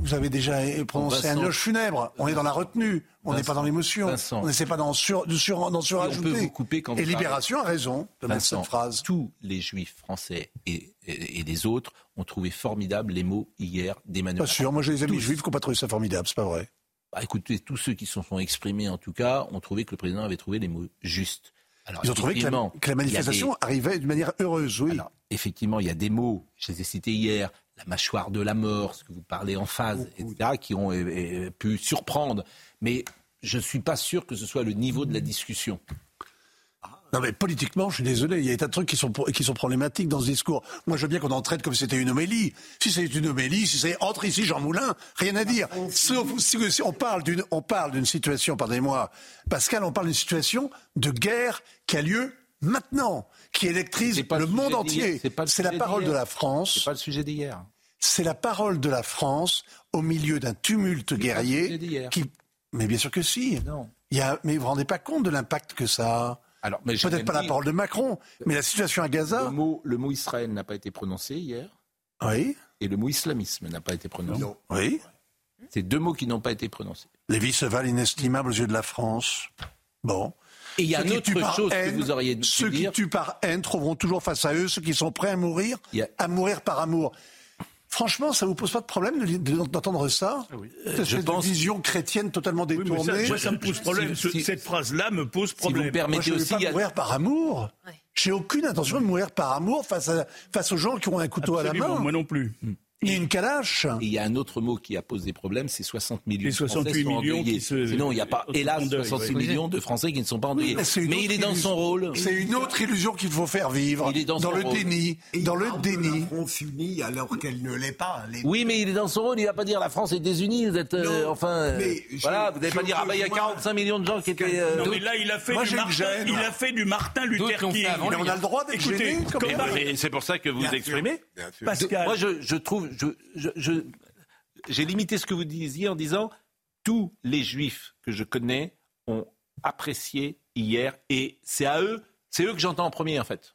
Vous avez déjà prononcé un loge funèbre. On est dans la retenue. On n'est pas dans l'émotion. On n'essaie pas d'en sur, sur, surajouter. et Libération a raison de mettre cette phrase. Tous les juifs français et, et, les autres ont trouvé formidable les mots hier d'Emmanuel Pas sûr. Moi, j'ai des amis juifs qui n'ont pas trouvé ça formidable. C'est pas vrai. Bah, écoutez, tous ceux qui se sont exprimés, en tout cas, ont trouvé que le président avait trouvé les mots justes. Alors, Ils ont trouvé que la, manifestation arrivait d'une manière heureuse, oui. Alors, effectivement, il y a des mots, je les ai cités hier, la mâchoire de la mort, ce que vous parlez en phase, etc., qui ont pu surprendre. Mais je ne suis pas sûr que ce soit le niveau de la discussion. Non mais politiquement, je suis désolé, il y a des tas de trucs qui sont, qui sont problématiques dans ce discours. Moi, je veux bien qu'on en traite comme si c'était une homélie. Si c'est une homélie, si c'est entre ici Jean Moulin, rien à dire. Sauf si on parle d'une, on parle d'une situation, pardonnez-moi, Pascal, on parle d'une situation de guerre qui a lieu maintenant, qui électrise le, monde entier. C'est la parole de la France. C'est pas le sujet d'hier. C'est la parole de la France au milieu d'un tumulte guerrier qui. Mais bien sûr que si. Non. Il y a... Mais vous vous rendez pas compte de l'impact que ça a Peut-être pas la parole de Macron, mais la situation à Gaza. Le mot, le mot Israël n'a pas été prononcé hier. Oui. Et le mot islamisme n'a pas été prononcé. Oui. C'est deux mots qui n'ont pas été prononcés. Les vies se valent inestimables aux yeux de la France. Bon. Et il y a une autre chose que vous auriez dû Ceux qui tuent par haine trouveront toujours face à eux ceux qui sont prêts à mourir, à mourir par amour. Franchement, ça vous pose pas de problème d'entendre ça ah euh, Cette vision chrétienne totalement détournée. moi, ça me pose problème. Cette phrase-là me pose problème. Si vous permettez moi, je ne vais pas mourir par amour. J'ai aucune intention de mourir par amour face, à, face aux gens qui ont un couteau à la main. Moi non plus. Il y a une calache. Et il y a un autre mot qui a posé problème, c'est 60 millions. Les 68 millions qui se. Sinon, il n'y a pas, hélas, 66 millions de Français qui ne sont pas endeuillés. mais, il est dans son rôle. C'est une autre illusion qu'il faut faire vivre. Il est dans, le déni. dans le déni. La France unie alors qu'elle ne l'est pas. Oui, mais il est dans son rôle. Il ne va pas dire la France est désunie. Vous êtes, euh, enfin, voilà, vous n'allez pas dire ah bah il y a 45 millions de gens qui étaient. Euh, non mais là il a fait du Martin, il a fait du Martin Luther King. Mais on a le droit d'écouter. C'est pour ça que vous exprimez. Pascal. Moi je trouve, j'ai limité ce que vous disiez en disant tous les juifs que je connais ont apprécié hier et c'est à eux, c'est eux que j'entends en premier en fait.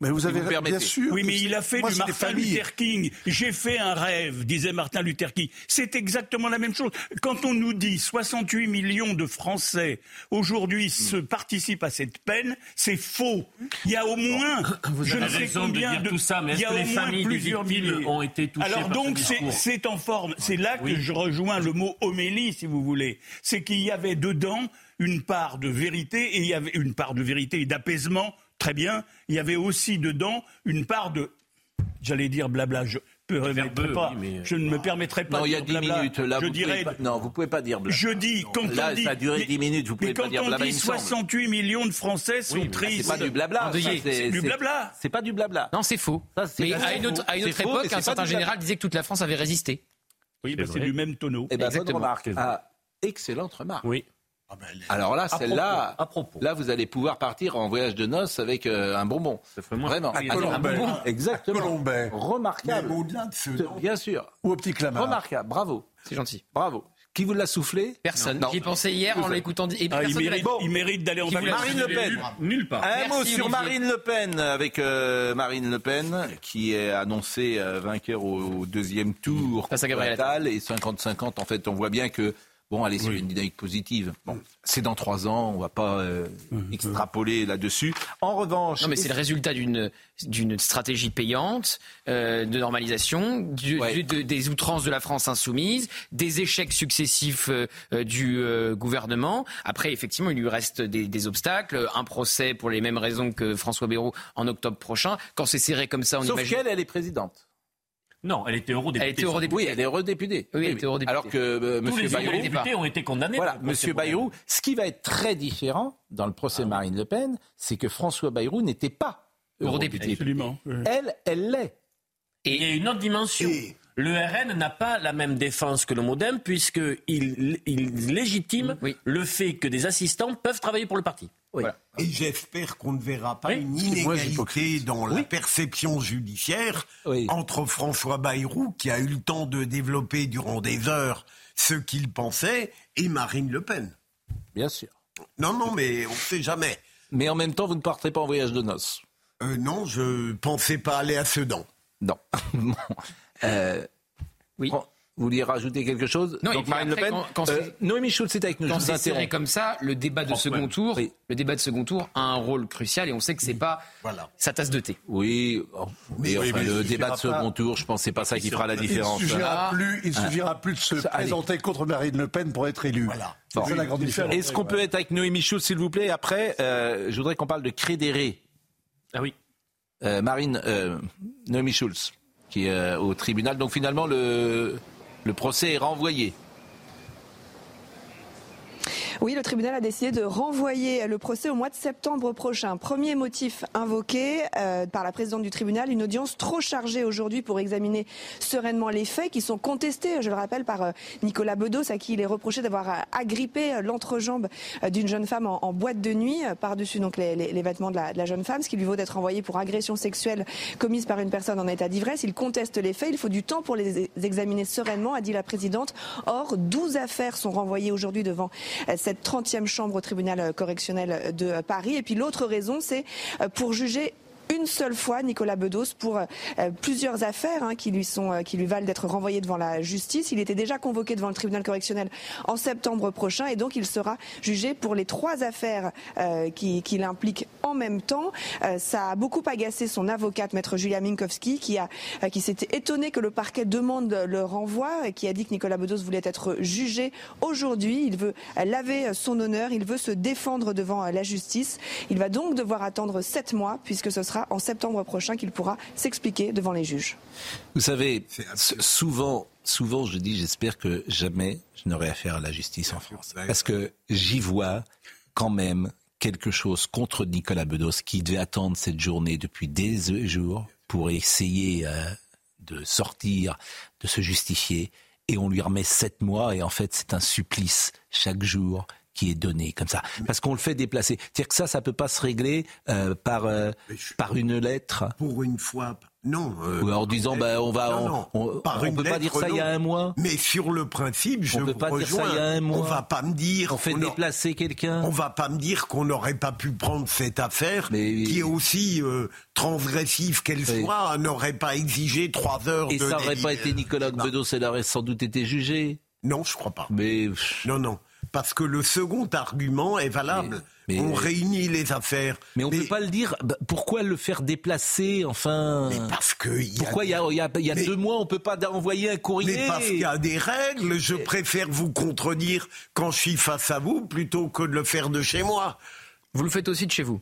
Mais vous avez bien sûr. Oui, mais il a fait du Martin Luther King. J'ai fait un rêve, disait Martin Luther King. C'est exactement la même chose. Quand on nous dit 68 millions de Français aujourd'hui se participent à cette peine, c'est faux. Il y a au moins, vous je ne sais combien de, tout ça, mais il y a les familles plusieurs milliers ont été touchées Alors donc c'est en forme. C'est là que je rejoins le mot homélie, si vous voulez. C'est qu'il y avait dedans une part de vérité et il y avait une part de vérité et d'apaisement très bien. Il y avait aussi dedans une part de, j'allais dire blabla. Je, pas, je ne me permettrai pas. Non, il y a 10 minutes. Là, je vous dirais. Pas, non, vous pouvez pas dire blabla. Je dis quand là, on dit. ça a duré 10 minutes. Vous pouvez pas dire blabla. Quand on dit 68 millions de Français sont tristes. C'est pas du blabla. C'est du blabla. C'est pas du blabla. Non, c'est faux. Ça, mais à une autre, à une autre époque, un certain général disait que toute la France avait résisté. Oui, c'est du même tonneau. Eh ben, bonne remarque. Ah, excellente remarque. Oui. Ah ben, Alors là, celle-là, là, vous allez pouvoir partir en voyage de noces avec euh, un bonbon. Vraiment. Un, un bonbon. Exactement. Colombais. Remarquable. Bien sûr. Ou au petit clamart. Remarquable. Bravo. C'est gentil. Bravo. Qui vous l'a soufflé? Personne. J'y pensais hier en l'écoutant. Ah, il, mérite, il, mérite, d'aller en vacances. Marine Le Pen. Nulle part. Un mot sur Marine Le Pen avec euh, Marine Le Pen qui est annoncée euh, vainqueur au, deuxième tour. Face à Gabriel Et 50-50. En fait, on voit bien que Bon, allez, c'est une dynamique positive. Bon, c'est dans trois ans, on va pas euh, mmh. extrapoler là-dessus. En revanche, non, mais c'est le résultat d'une d'une stratégie payante euh, de normalisation, du, des outrances de la France insoumise, des échecs successifs euh, du gouvernement. Après, effectivement, il lui reste des, des, obstacles, un procès pour les mêmes raisons que François Bayrou en octobre prochain. Quand c'est serré comme ça, on Sauf imagine. qu'elle, elle est présidente. Non, elle était eurodéputée. Elle était eurodéputée. Oui, elle est eurodéputée. Oui, elle était eurodéputée. Alors que euh, Tous M. les Bayrou... députés ont été condamnés. Voilà, M. Bayrou, ce qui va être très différent dans le procès Marine Le Pen, c'est que François Bayrou n'était pas eurodéputé. Absolument. Elle, elle l'est. Et il y a une autre dimension. Le RN n'a pas la même défense que le MoDem puisqu'il il légitime le fait que des assistants peuvent travailler pour le parti. Voilà. Et j'espère qu'on ne verra pas Oui, une moi, inégalité dans la perception judiciaire entre François Bayrou, qui a eu le temps de développer durant des heures ce qu'il pensait, et Marine Le Pen. Bien sûr. Non, non, mais on ne sait jamais. Mais en même temps, vous ne partirez pas en voyage de noces. Euh, non, je pensais pas aller à Sedan. Non. <laughs> Bon. Euh, oui. Vous vouliez rajouter quelque chose Non, Donc Marine après, Le Pen. quand- quand euh, c'est- Noémie Schultz est avec nous. Quand c'est serré comme ça, le débat de François, second tour, oui. le débat de second tour a un rôle crucial et on sait que c'est pas sa tasse de thé. Oui, oh, mais Oui, enfin, mais le débat de pas- second tour, je pense que c'est pas ça qui fera la différence. Il ne suffira Ah. plus, il Ah. suffira plus de se Ça, allez. présenter contre Marine Le Pen pour être élu. Voilà. C'est Bon. ça la grande différence. Est-ce qu'on peut être avec Noémie Schultz, s'il vous plaît? Après, euh, je voudrais qu'on parle de Crédéré. Ah oui. Euh, Marine, euh, Noémie Schultz, qui est euh, au tribunal. Donc finalement, le, le procès est renvoyé. Oui, le tribunal a décidé de renvoyer le procès au mois de septembre prochain. Premier motif invoqué euh, par la présidente du tribunal, une audience trop chargée aujourd'hui pour examiner sereinement les faits qui sont contestés, je le rappelle, par euh, Nicolas Bedos, à qui il est reproché d'avoir euh, agrippé euh, l'entrejambe d'une jeune femme en, boîte de nuit, par-dessus donc les, vêtements de la, jeune femme, ce qui lui vaut d'être envoyé pour agression sexuelle commise par une personne en état d'ivresse. Il conteste les faits, il faut du temps pour les examiner sereinement, a dit la présidente. Or, 12 affaires sont renvoyées aujourd'hui devant cette 30e chambre au tribunal euh, correctionnel de euh, Paris. Et puis l'autre raison, c'est euh, pour juger une seule fois Nicolas Bedos pour euh, plusieurs affaires hein, qui lui sont euh, qui lui valent d'être renvoyé devant la justice. Il était déjà convoqué devant le tribunal correctionnel en septembre prochain et donc il sera jugé pour les trois affaires euh, qui, qui l'impliquent en même temps. Euh, ça a beaucoup agacé son avocate maître Julia Minkowski qui a euh, qui s'était étonné que le parquet demande le renvoi et qui a dit que Nicolas Bedos voulait être jugé aujourd'hui. Il veut laver son honneur, il veut se défendre devant la justice. Il va donc devoir attendre sept mois puisque ce sera en septembre prochain qu'il pourra s'expliquer devant les juges. Vous savez, souvent, souvent, je dis, j'espère que jamais je n'aurai affaire à la justice en France. Parce que j'y vois quand même quelque chose contre Nicolas Bedos qui devait attendre cette journée depuis des jours pour essayer euh, de sortir, de se justifier. Et on lui remet sept mois et en fait, c'est un supplice chaque jour qui est donné comme ça. Parce qu'on le fait déplacer. C'est-à-dire que ça, ça peut pas se régler euh, par, euh, par une lettre. Pour une fois, non. euh, Ou en disant, bah, on va, non, on- non. on, Par on une peut pas dire ça il y a un mois. Mais sur le principe, je On peut vous pas dire ça il y a un mois. On va pas me dire. On fait déplacer quelqu'un. On va pas me dire qu'on n'aurait pas pu prendre cette affaire, qui est aussi euh, transgressive qu'elle soit, n'aurait pas exigé trois heures Et de ça n'aurait pas été Nicolas Bedos, elle aurait sans doute été jugé. Non, je crois pas. Mais non, non, parce que le second argument est valable. Mais- on réunit les affaires. Mais on ne peut pas le dire. Bah, pourquoi le faire déplacer Enfin? Mais parce que. il y a Pourquoi il y a, il y a- il y a Mais- deux mois, on peut pas envoyer un courrier? Mais parce qu'il y a des règles, je préfère vous contredire quand je suis face à vous plutôt que de le faire de chez moi. Vous le faites aussi de chez vous?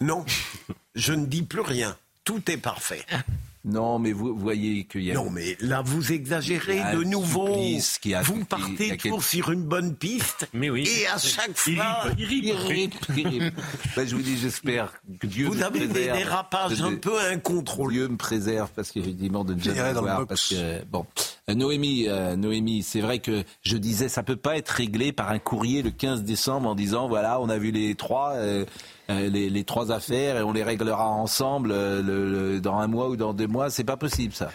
Non, <laughs> je ne dis plus rien. Tout est parfait. <laughs> Non, mais vous voyez qu'il y a. Non, mais là, vous exagérez de nouveau. qui a- vous partez a toujours sur une bonne piste. Mais oui. Et à chaque fois. il ripe. Il ripe. Ben, je vous dis, j'espère que Dieu Vous me avez des préserve. dérapages de- un peu incontrôlés. Dieu me préserve parce qu'effectivement de ne jamais voir. Parce que, bon, Euh, Noémie, euh, Noémie, c'est vrai que je disais, ça peut pas être réglé par un courrier le 15 décembre en disant, voilà, on a vu les trois, euh, euh, les, trois affaires et on les réglera ensemble euh, le- le- dans un mois ou dans deux mois. C'est pas possible ça.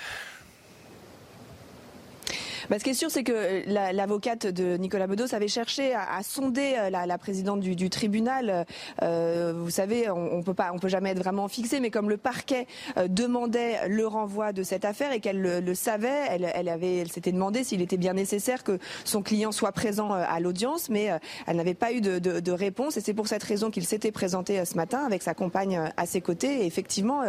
Bah, ce qui est sûr, c'est que euh, la- l'avocate de Nicolas Bedos avait cherché à, sonder euh, la, présidente du, tribunal. Euh, vous savez, on, on peut pas, on peut jamais être vraiment fixé, mais comme le parquet euh, demandait le renvoi de cette affaire et qu'elle le, savait, elle, avait, elle s'était demandé s'il était bien nécessaire que son client soit présent à l'audience, mais elle n'avait pas eu de, de- réponse. Et c'est pour cette raison qu'il s'était présenté ce matin avec sa compagne à ses côtés. Et effectivement,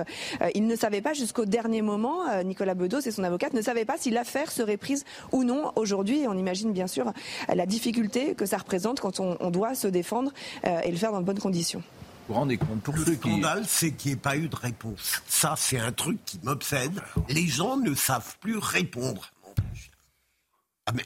il ne savait pas jusqu'au dernier moment, Nicolas Bedos et son avocate ne savaient pas si l'affaire serait prise ou non aujourd'hui. On imagine bien sûr la difficulté que ça représente quand on, on doit se défendre euh, et le faire dans de bonnes conditions. Vous rendez compte pour Le qui... scandale, c'est qu'il n'y ait pas eu de réponse. Ça, c'est un truc qui m'obsède. Les gens ne savent plus répondre. Ah mais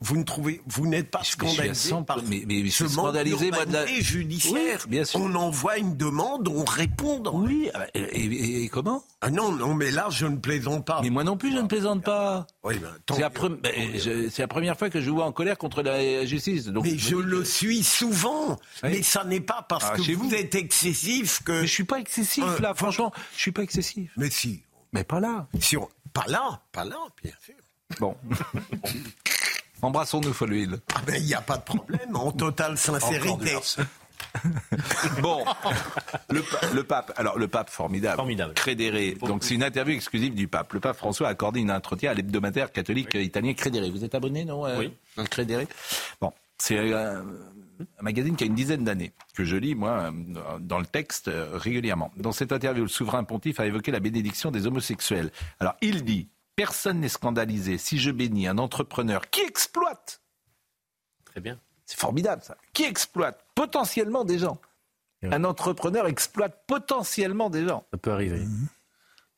vous ne trouvez, vous n'êtes pas scandalisé à 100 par mais- mais suis ce scandalisé, moi, de la- judiciaire. Oui, bien sûr. On envoie une demande, on répond. Oui, ah bah, et, et- et comment? Ah non, non, mais là, je ne plaisante pas. Mais moi non plus, je ne plaisante pas. Oui, ben, C'est la, pre- ben, je- c'est la première fois que je vois en colère contre la justice. Donc, mais je le suis souvent. Oui. Mais ça n'est pas parce Ah, que vous, vous. êtes excessif que. Mais je suis pas excessif Euh, là, franchement, je suis pas excessif. Mais si. Mais pas là. Si on- Pas là, pas là, bien sûr. Bon. <laughs> Embrassons-nous, Folville. Ah ben, il n'y a pas de problème, en totale <laughs> sincérité. <laughs> Bon, le, pa- le pape. Alors le pape formidable. Formidable. Crédéré. Donc c'est une interview exclusive du pape. Le pape François a accordé une entretien à l'hebdomadaire catholique italien Crédéré. Vous êtes abonné, non euh, Oui. Crédéré? Bon, c'est euh, un magazine qui a une dizaine d'années que je lis moi euh, dans le texte régulièrement. Dans cette interview, le souverain pontife a évoqué la bénédiction des homosexuels. Alors il dit personne n'est scandalisé si je bénis un entrepreneur qui exploite Très bien. c'est formidable ça. Qui exploite potentiellement des gens. Un entrepreneur exploite potentiellement des gens. Ça peut arriver.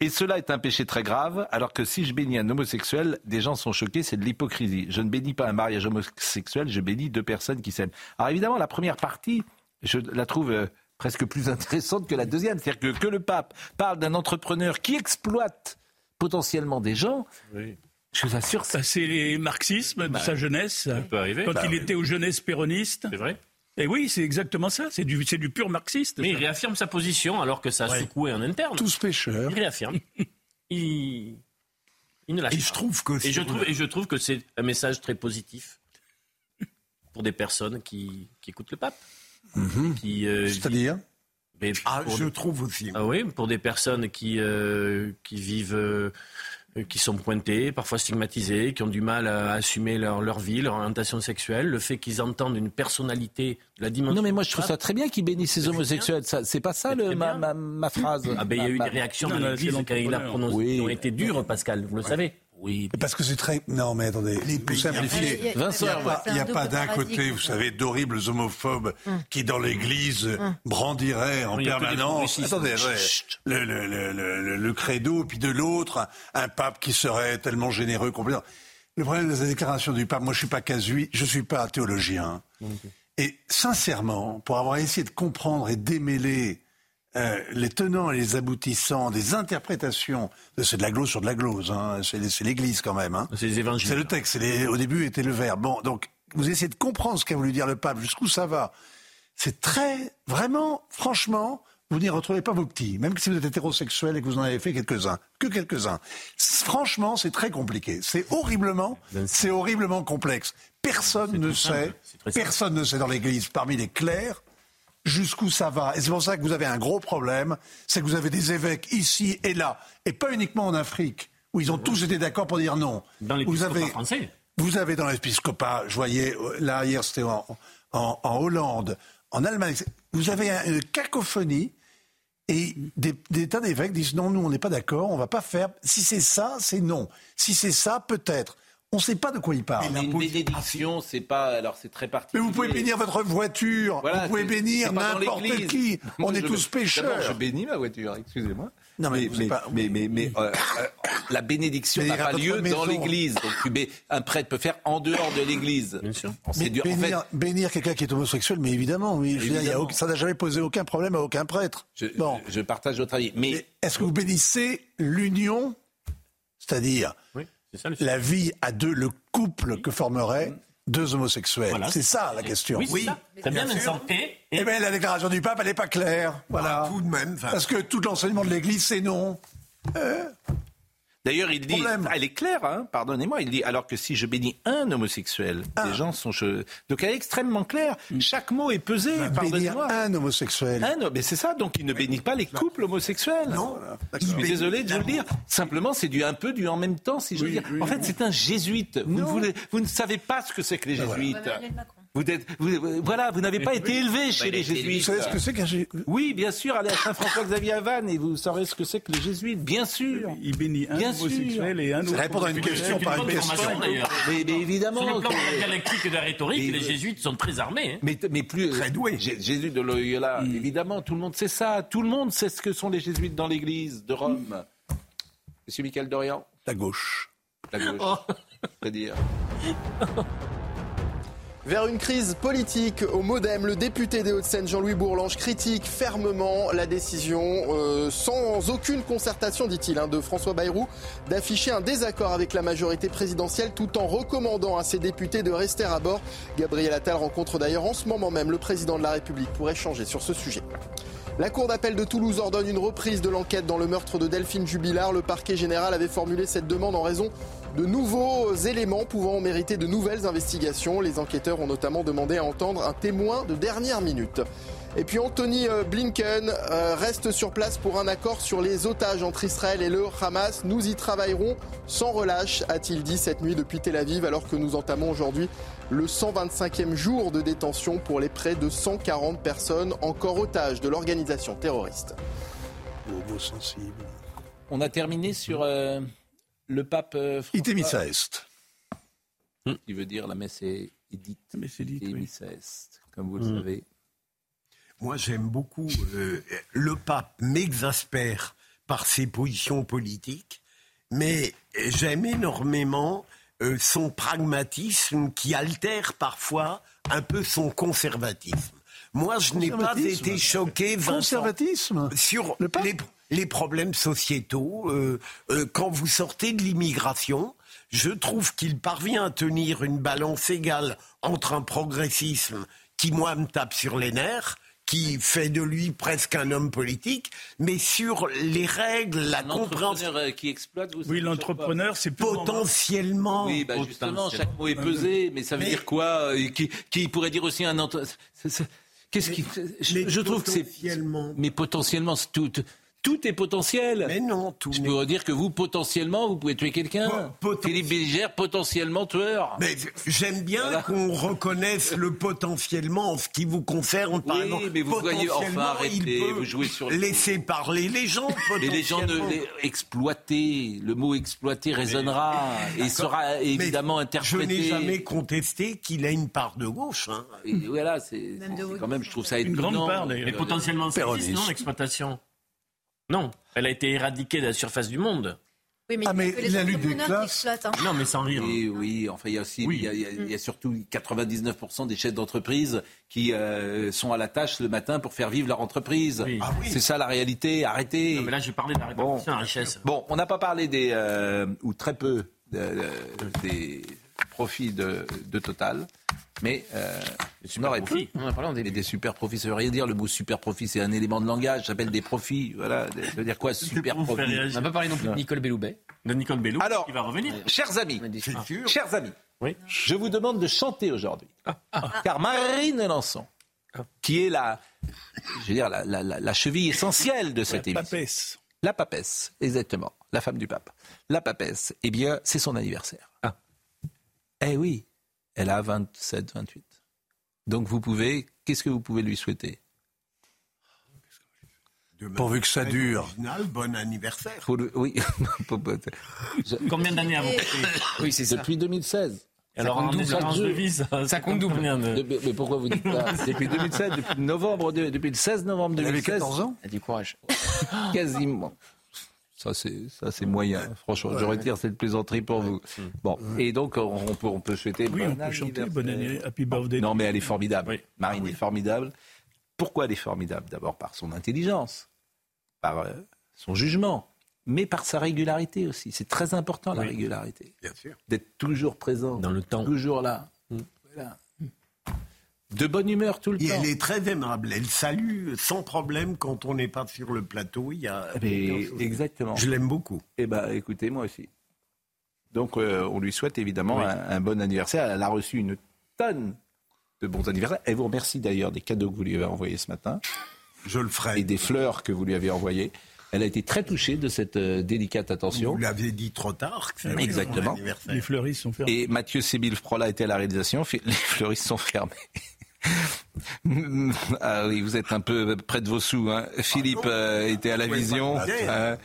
Et cela est un péché très grave, alors que si je bénis un homosexuel, des gens sont choqués, c'est de l'hypocrisie. Je ne bénis pas un mariage homosexuel, je bénis deux personnes qui s'aiment. Alors évidemment, la première partie, je la trouve euh, presque plus <laughs> intéressante que la deuxième. C'est-à-dire que, que le pape parle d'un entrepreneur qui exploite potentiellement des gens, je vous assure, Ça, c'est les marxismes de sa jeunesse. Ça peut arriver. Quand Bah il oui. était aux jeunesses péronistes. C'est vrai. Et oui, c'est exactement ça. C'est du, c'est du pur marxiste. Mais il réaffirme sa position alors que ça a Ouais. secoué en interne. Tous pécheurs. Il réaffirme. <laughs> il, il ne lâche Et pas. je trouve que et je trouve, le- et je trouve que c'est un message très positif pour des personnes qui, qui écoutent le pape. Qui, euh, C'est-à-dire? Mais Ah, je des- trouve aussi. Ah oui, pour des personnes qui, euh, qui vivent, euh, qui sont pointées, parfois stigmatisées, qui ont du mal à assumer leur, leur vie, leur orientation sexuelle, le fait qu'ils entendent une personnalité de la dimension. Non mais moi je trouve ça très bien qu'ils bénissent ces homosexuels. Ça, C'est pas ça le, ma, ma, ma phrase. Ah ben il y a eu Ma- des réactions Non, de l'Église quand il a prononcé, Oui. qui ont été dures, Pascal, vous le savez. Oui. Parce que c'est très. Non, mais attendez, vous pays simplifiez. Il y a- Vincent, il n'y a, pas d'un côté, vous savez, d'horribles homophobes qui, dans l'Église, brandiraient en permanence attendez, le, le, le, le, le credo, puis de l'autre, un, pape qui serait tellement généreux, complètement. Le problème de la déclaration du pape, moi je suis pas casuit, je suis pas théologien. Et sincèrement, pour avoir essayé de comprendre et démêler euh, les tenants et les aboutissants des interprétations, c'est de la glose sur de la glose, hein, c'est l'Église quand même. Hein. C'est les évangiles. C'est le texte. les- au début était le verbe. Bon, donc vous essayez de comprendre ce qu'a voulu dire le pape, jusqu'où ça va. C'est très, vraiment, franchement, vous n'y retrouvez pas vos petits, même si vous êtes hétérosexuel et que vous en avez fait quelques-uns, que quelques-uns. Franchement, c'est très compliqué. C'est horriblement, c'est horriblement complexe. Personne ne sait, personne ne sait dans l'Église, parmi les clercs, jusqu'où ça va. Et c'est pour ça que vous avez un gros problème, c'est que vous avez des évêques ici et là, et pas uniquement en Afrique, où ils ont tous été d'accord pour dire non. Dans vous l'épiscopat avez, français. vous avez dans l'épiscopat, je voyais, euh, là hier c'était en, en- en Hollande, en Allemagne, vous avez un- une cacophonie et des, des tas d'évêques disent non, nous on n'est pas d'accord, on va pas faire. Si c'est ça, c'est non. Si c'est ça, peut-être. On ne sait pas de quoi il parle. Mais une bénédiction, c'est pas. Alors c'est très Mais particulier. vous pouvez bénir votre voiture, Voilà, vous pouvez bénir n'importe qui. <laughs> Moi, On est je- tous pécheurs. je bénis ma voiture, excusez-moi. Non, mais mais, mais, pas- mais, mais- mais, euh, euh, la bénédiction Mais n'a pas lieu dans l'église. Donc un prêtre peut faire en dehors de l'église. Bien sûr. C'est Mais dur. En fait, bénir, bénir quelqu'un qui est homosexuel, mais évidemment, oui. Dire, y a ça n'a jamais posé aucun problème à aucun prêtre. je, bon. je partage votre avis. Mais, Mais est-ce que vous bénissez l'union, c'est-à-dire Oui, ça le la vie à deux, le couple que formeraient deux homosexuels Voilà. C'est ça la question. Oui, c'est ça. Très bien, Vincent. Et, et- Eh bien, la déclaration du pape, elle n'est pas claire. Voilà. Ah, tout de même. Parce que tout l'enseignement de l'Église, c'est non. D'ailleurs, il dit, Problème. elle est claire, hein, pardonnez-moi, il dit, alors que si je bénis un homosexuel, les gens sont... Donc elle est extrêmement claire, chaque mot est pesé, Bénir pardonnez-moi. un homosexuel. Un, homme, mais c'est ça, donc il ne bénit pas les couples homosexuels. Non. Je suis désolé de vous le dire. Simplement, c'est du un peu du en même temps, si je veux dire. en fait, c'est un jésuite. Vous ne, voulez- vous ne savez pas ce que c'est que les jésuites. Vous voilà, vous n'avez pas été élevé chez les jésuites. Vous savez ce que c'est qu'un jésuite Oui, bien sûr. Allez à Saint-François-Xavier à Vannes et vous saurez ce que c'est que les jésuites, bien sûr. Il bénit un bien homosexuel et un autre. répondre à une question par une question. Mais, mais évidemment. Sur le plan de la dialectique et de la rhétorique, les jésuites sont très armés. Hein. Mais, mais plus. Très doués. Jésus de Loyola, Mm. évidemment, tout le monde sait ça. Tout le monde sait ce que sont les jésuites dans l'église de Rome. Monsieur Michael Dorian? La gauche. La gauche. Oh. C'est-à-dire? <laughs> Vers une crise politique au Modem, le député des Hauts-de-Seine Jean-Louis Bourlange critique fermement la décision, euh, sans aucune concertation, dit-il, hein, de François Bayrou, d'afficher un désaccord avec la majorité présidentielle tout en recommandant à ses députés de rester à bord. Gabriel Attal rencontre d'ailleurs en ce moment même le président de la République pour échanger sur ce sujet. La Cour d'appel de Toulouse ordonne une reprise de l'enquête dans le meurtre de Delphine Jubilard. Le parquet général avait formulé cette demande en raison de nouveaux éléments pouvant mériter de nouvelles investigations. Les enquêteurs ont notamment demandé à entendre un témoin de dernière minute. Et puis Anthony euh, Blinken euh, reste sur place pour un accord sur les otages entre Israël et le Hamas. Nous y travaillerons sans relâche, a-t-il dit cette nuit depuis Tel Aviv, alors que nous entamons aujourd'hui le 125e jour de détention pour les près de 140 personnes encore otages de l'organisation terroriste. sensible. On a terminé sur euh, le pape. Euh, Ite missa est. Qui veut dire la messe est dite. La messe est dite. missa est, comme vous le Mm. savez. Moi, j'aime beaucoup. euh, le pape m'exaspère par ses positions politiques, mais j'aime énormément euh, son pragmatisme qui altère parfois un peu son conservatisme. Moi, je n'ai pas été choqué, Vincent, Conservatisme sur les, les problèmes sociétaux. euh, euh, quand vous sortez de l'immigration, je trouve qu'il parvient à tenir une balance égale entre un progressisme qui, moi, me tape sur les nerfs, qui fait de lui presque un homme politique, mais sur les règles, la compréhension. L'entrepreneur euh, qui exploite, vous Oui, l'entrepreneur, c'est potentiellement. Oui, bah justement, chaque mot est pesé, mais ça veut dire quoi qui, qui pourrait dire aussi un Qu'est-ce qui je, je trouve que c'est mais potentiellement c'est tout tout est potentiel. Mais non, tout. Je pourrais dire que vous potentiellement vous pouvez tuer quelqu'un. Philippe Bégère potentiellement tueur. Mais j'aime bien qu'on reconnaisse le potentiellement en ce qui vous concerne. Par Oui, exemple, mais vous voyez, enfin, potentiellement, arrêtez, il peut vous jouez sur le- laisser parler les gens. <laughs> Mais les gens ne potentiellement. les exploiter, le mot exploiter résonnera et sera évidemment Je interprété. n'ai jamais contesté qu'il a une part de gauche. hein. Et voilà, c'est c'est quand même, je trouve ça Une grande étonnant. part, d'ailleurs. Mais potentiellement, Péroniste. non, l'exploitation? Non, elle a été éradiquée de la surface du monde. Oui, mais, Ah, il y a mais la lutte des entrepreneurs qui classes- hein. Non, mais sans rire. Oui, oui, enfin, il y a aussi, il, y a, il y a- il y a surtout 99% des chefs d'entreprise qui euh, sont à la tâche le matin pour faire vivre leur entreprise. Ah oui. C'est ça la réalité. Arrêtez. Non, mais là, j'ai parlé de la répartition de la richesse. Bon, on n'a pas parlé des, euh, ou très peu, de- des profits de, de Total, mais euh, on aurait pu. profits. On en a parlé en Mais des super profits, ça veut rien dire. Le mot super profit, c'est un élément de langage. Ça s'appelle des profits. Voilà. Ça veut dire quoi, <laughs> super profit? On n'a pas parlé non plus de Nicole Belloubet. De Nicole Belloubet Alors, qui va revenir. Chers amis, chers amis, je vous demande de chanter aujourd'hui. Car Marine Lançon, qui est la, je veux dire, la, la- la- la cheville essentielle de cette émission. papesse. La papesse, exactement. La femme du pape. La papesse, eh bien, c'est son anniversaire. Eh oui, elle a 27, 28. Donc vous pouvez, qu'est-ce que vous pouvez lui souhaiter? Pourvu que ça dure. Original, bon anniversaire. Le- Oui. <laughs> Combien d'années avant? <coughs> Oui, c'est ça. Depuis 2016. Alors, en de vie, ça, Ça compte double. combien de- Mais, mais pourquoi vous dites ça? <laughs> Depuis 2016, depuis novembre, de- depuis le 16 novembre Elle avait 2016. 14 ans? Ah, Du courage. Quasiment. Ça c'est ça c'est moyen. Franchement, je retire cette plaisanterie pour vous. Bon, et donc on peut on peut souhaiter. Oui, on bon peut chanter. Bonne année, Happy Birthday. Non, mais elle est formidable. Oui. Marine Ah est formidable. Pourquoi elle est formidable? D'abord par son intelligence, par euh, son jugement, mais par sa régularité aussi. C'est très important la régularité. Bien sûr. D'être toujours présent, Dans le temps. toujours là. Voilà. De bonne humeur tout le Et temps. elle est très aimable. Elle salue sans problème quand on n'est pas sur le plateau. Il y a Eh ben, exactement. Je l'aime beaucoup. Eh ben, écoutez, moi aussi. Donc, euh, on lui souhaite évidemment un, un bon anniversaire. Elle a reçu une tonne de bons anniversaires. Elle vous remercie d'ailleurs des cadeaux que vous lui avez envoyés ce matin Je le ferai. et des fleurs que vous lui avez envoyées. Elle a été très touchée de cette euh, délicate attention. Vous l'avez dit trop tard. Exactement. Les fleuristes sont fermés. Et Mathieu Sébil Frola était à la réalisation. <laughs> Les fleuristes sont fermés. Ah oui, vous êtes un peu près de vos sous. Hein. Philippe euh, était à la vision. Euh,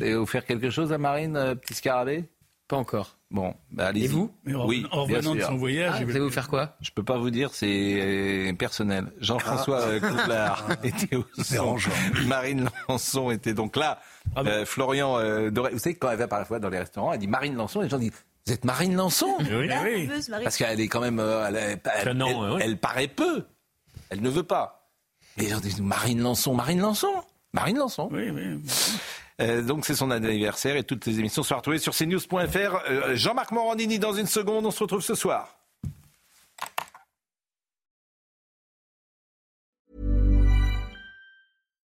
et vous faire quelque chose à Marine, euh, petit scarabée? Pas encore. Bon, bah allez-y. Et vous? Oui, en revenant de son voyage, ah, vous allez vous faire quoi? Je peux pas vous dire, c'est personnel. Jean-François ah. était au son. Marine Lançon était donc là. Ah Florian Doré. Vous savez, quand elle va par la fois dans les restaurants, elle dit Marine Lançon, et les gens disent vous êtes Marine Lançon Oui, oui. Parce qu'elle est quand même. Elle, elle, paraît peu. Elle ne veut pas. Et les gens disent Marine Lançon, Marine Lançon Marine Lançon. Oui, oui. Euh, donc c'est son anniversaire et toutes les émissions sont retrouvées sur cnews.fr. Euh, Jean-Marc Morandini dans une seconde, on se retrouve ce soir.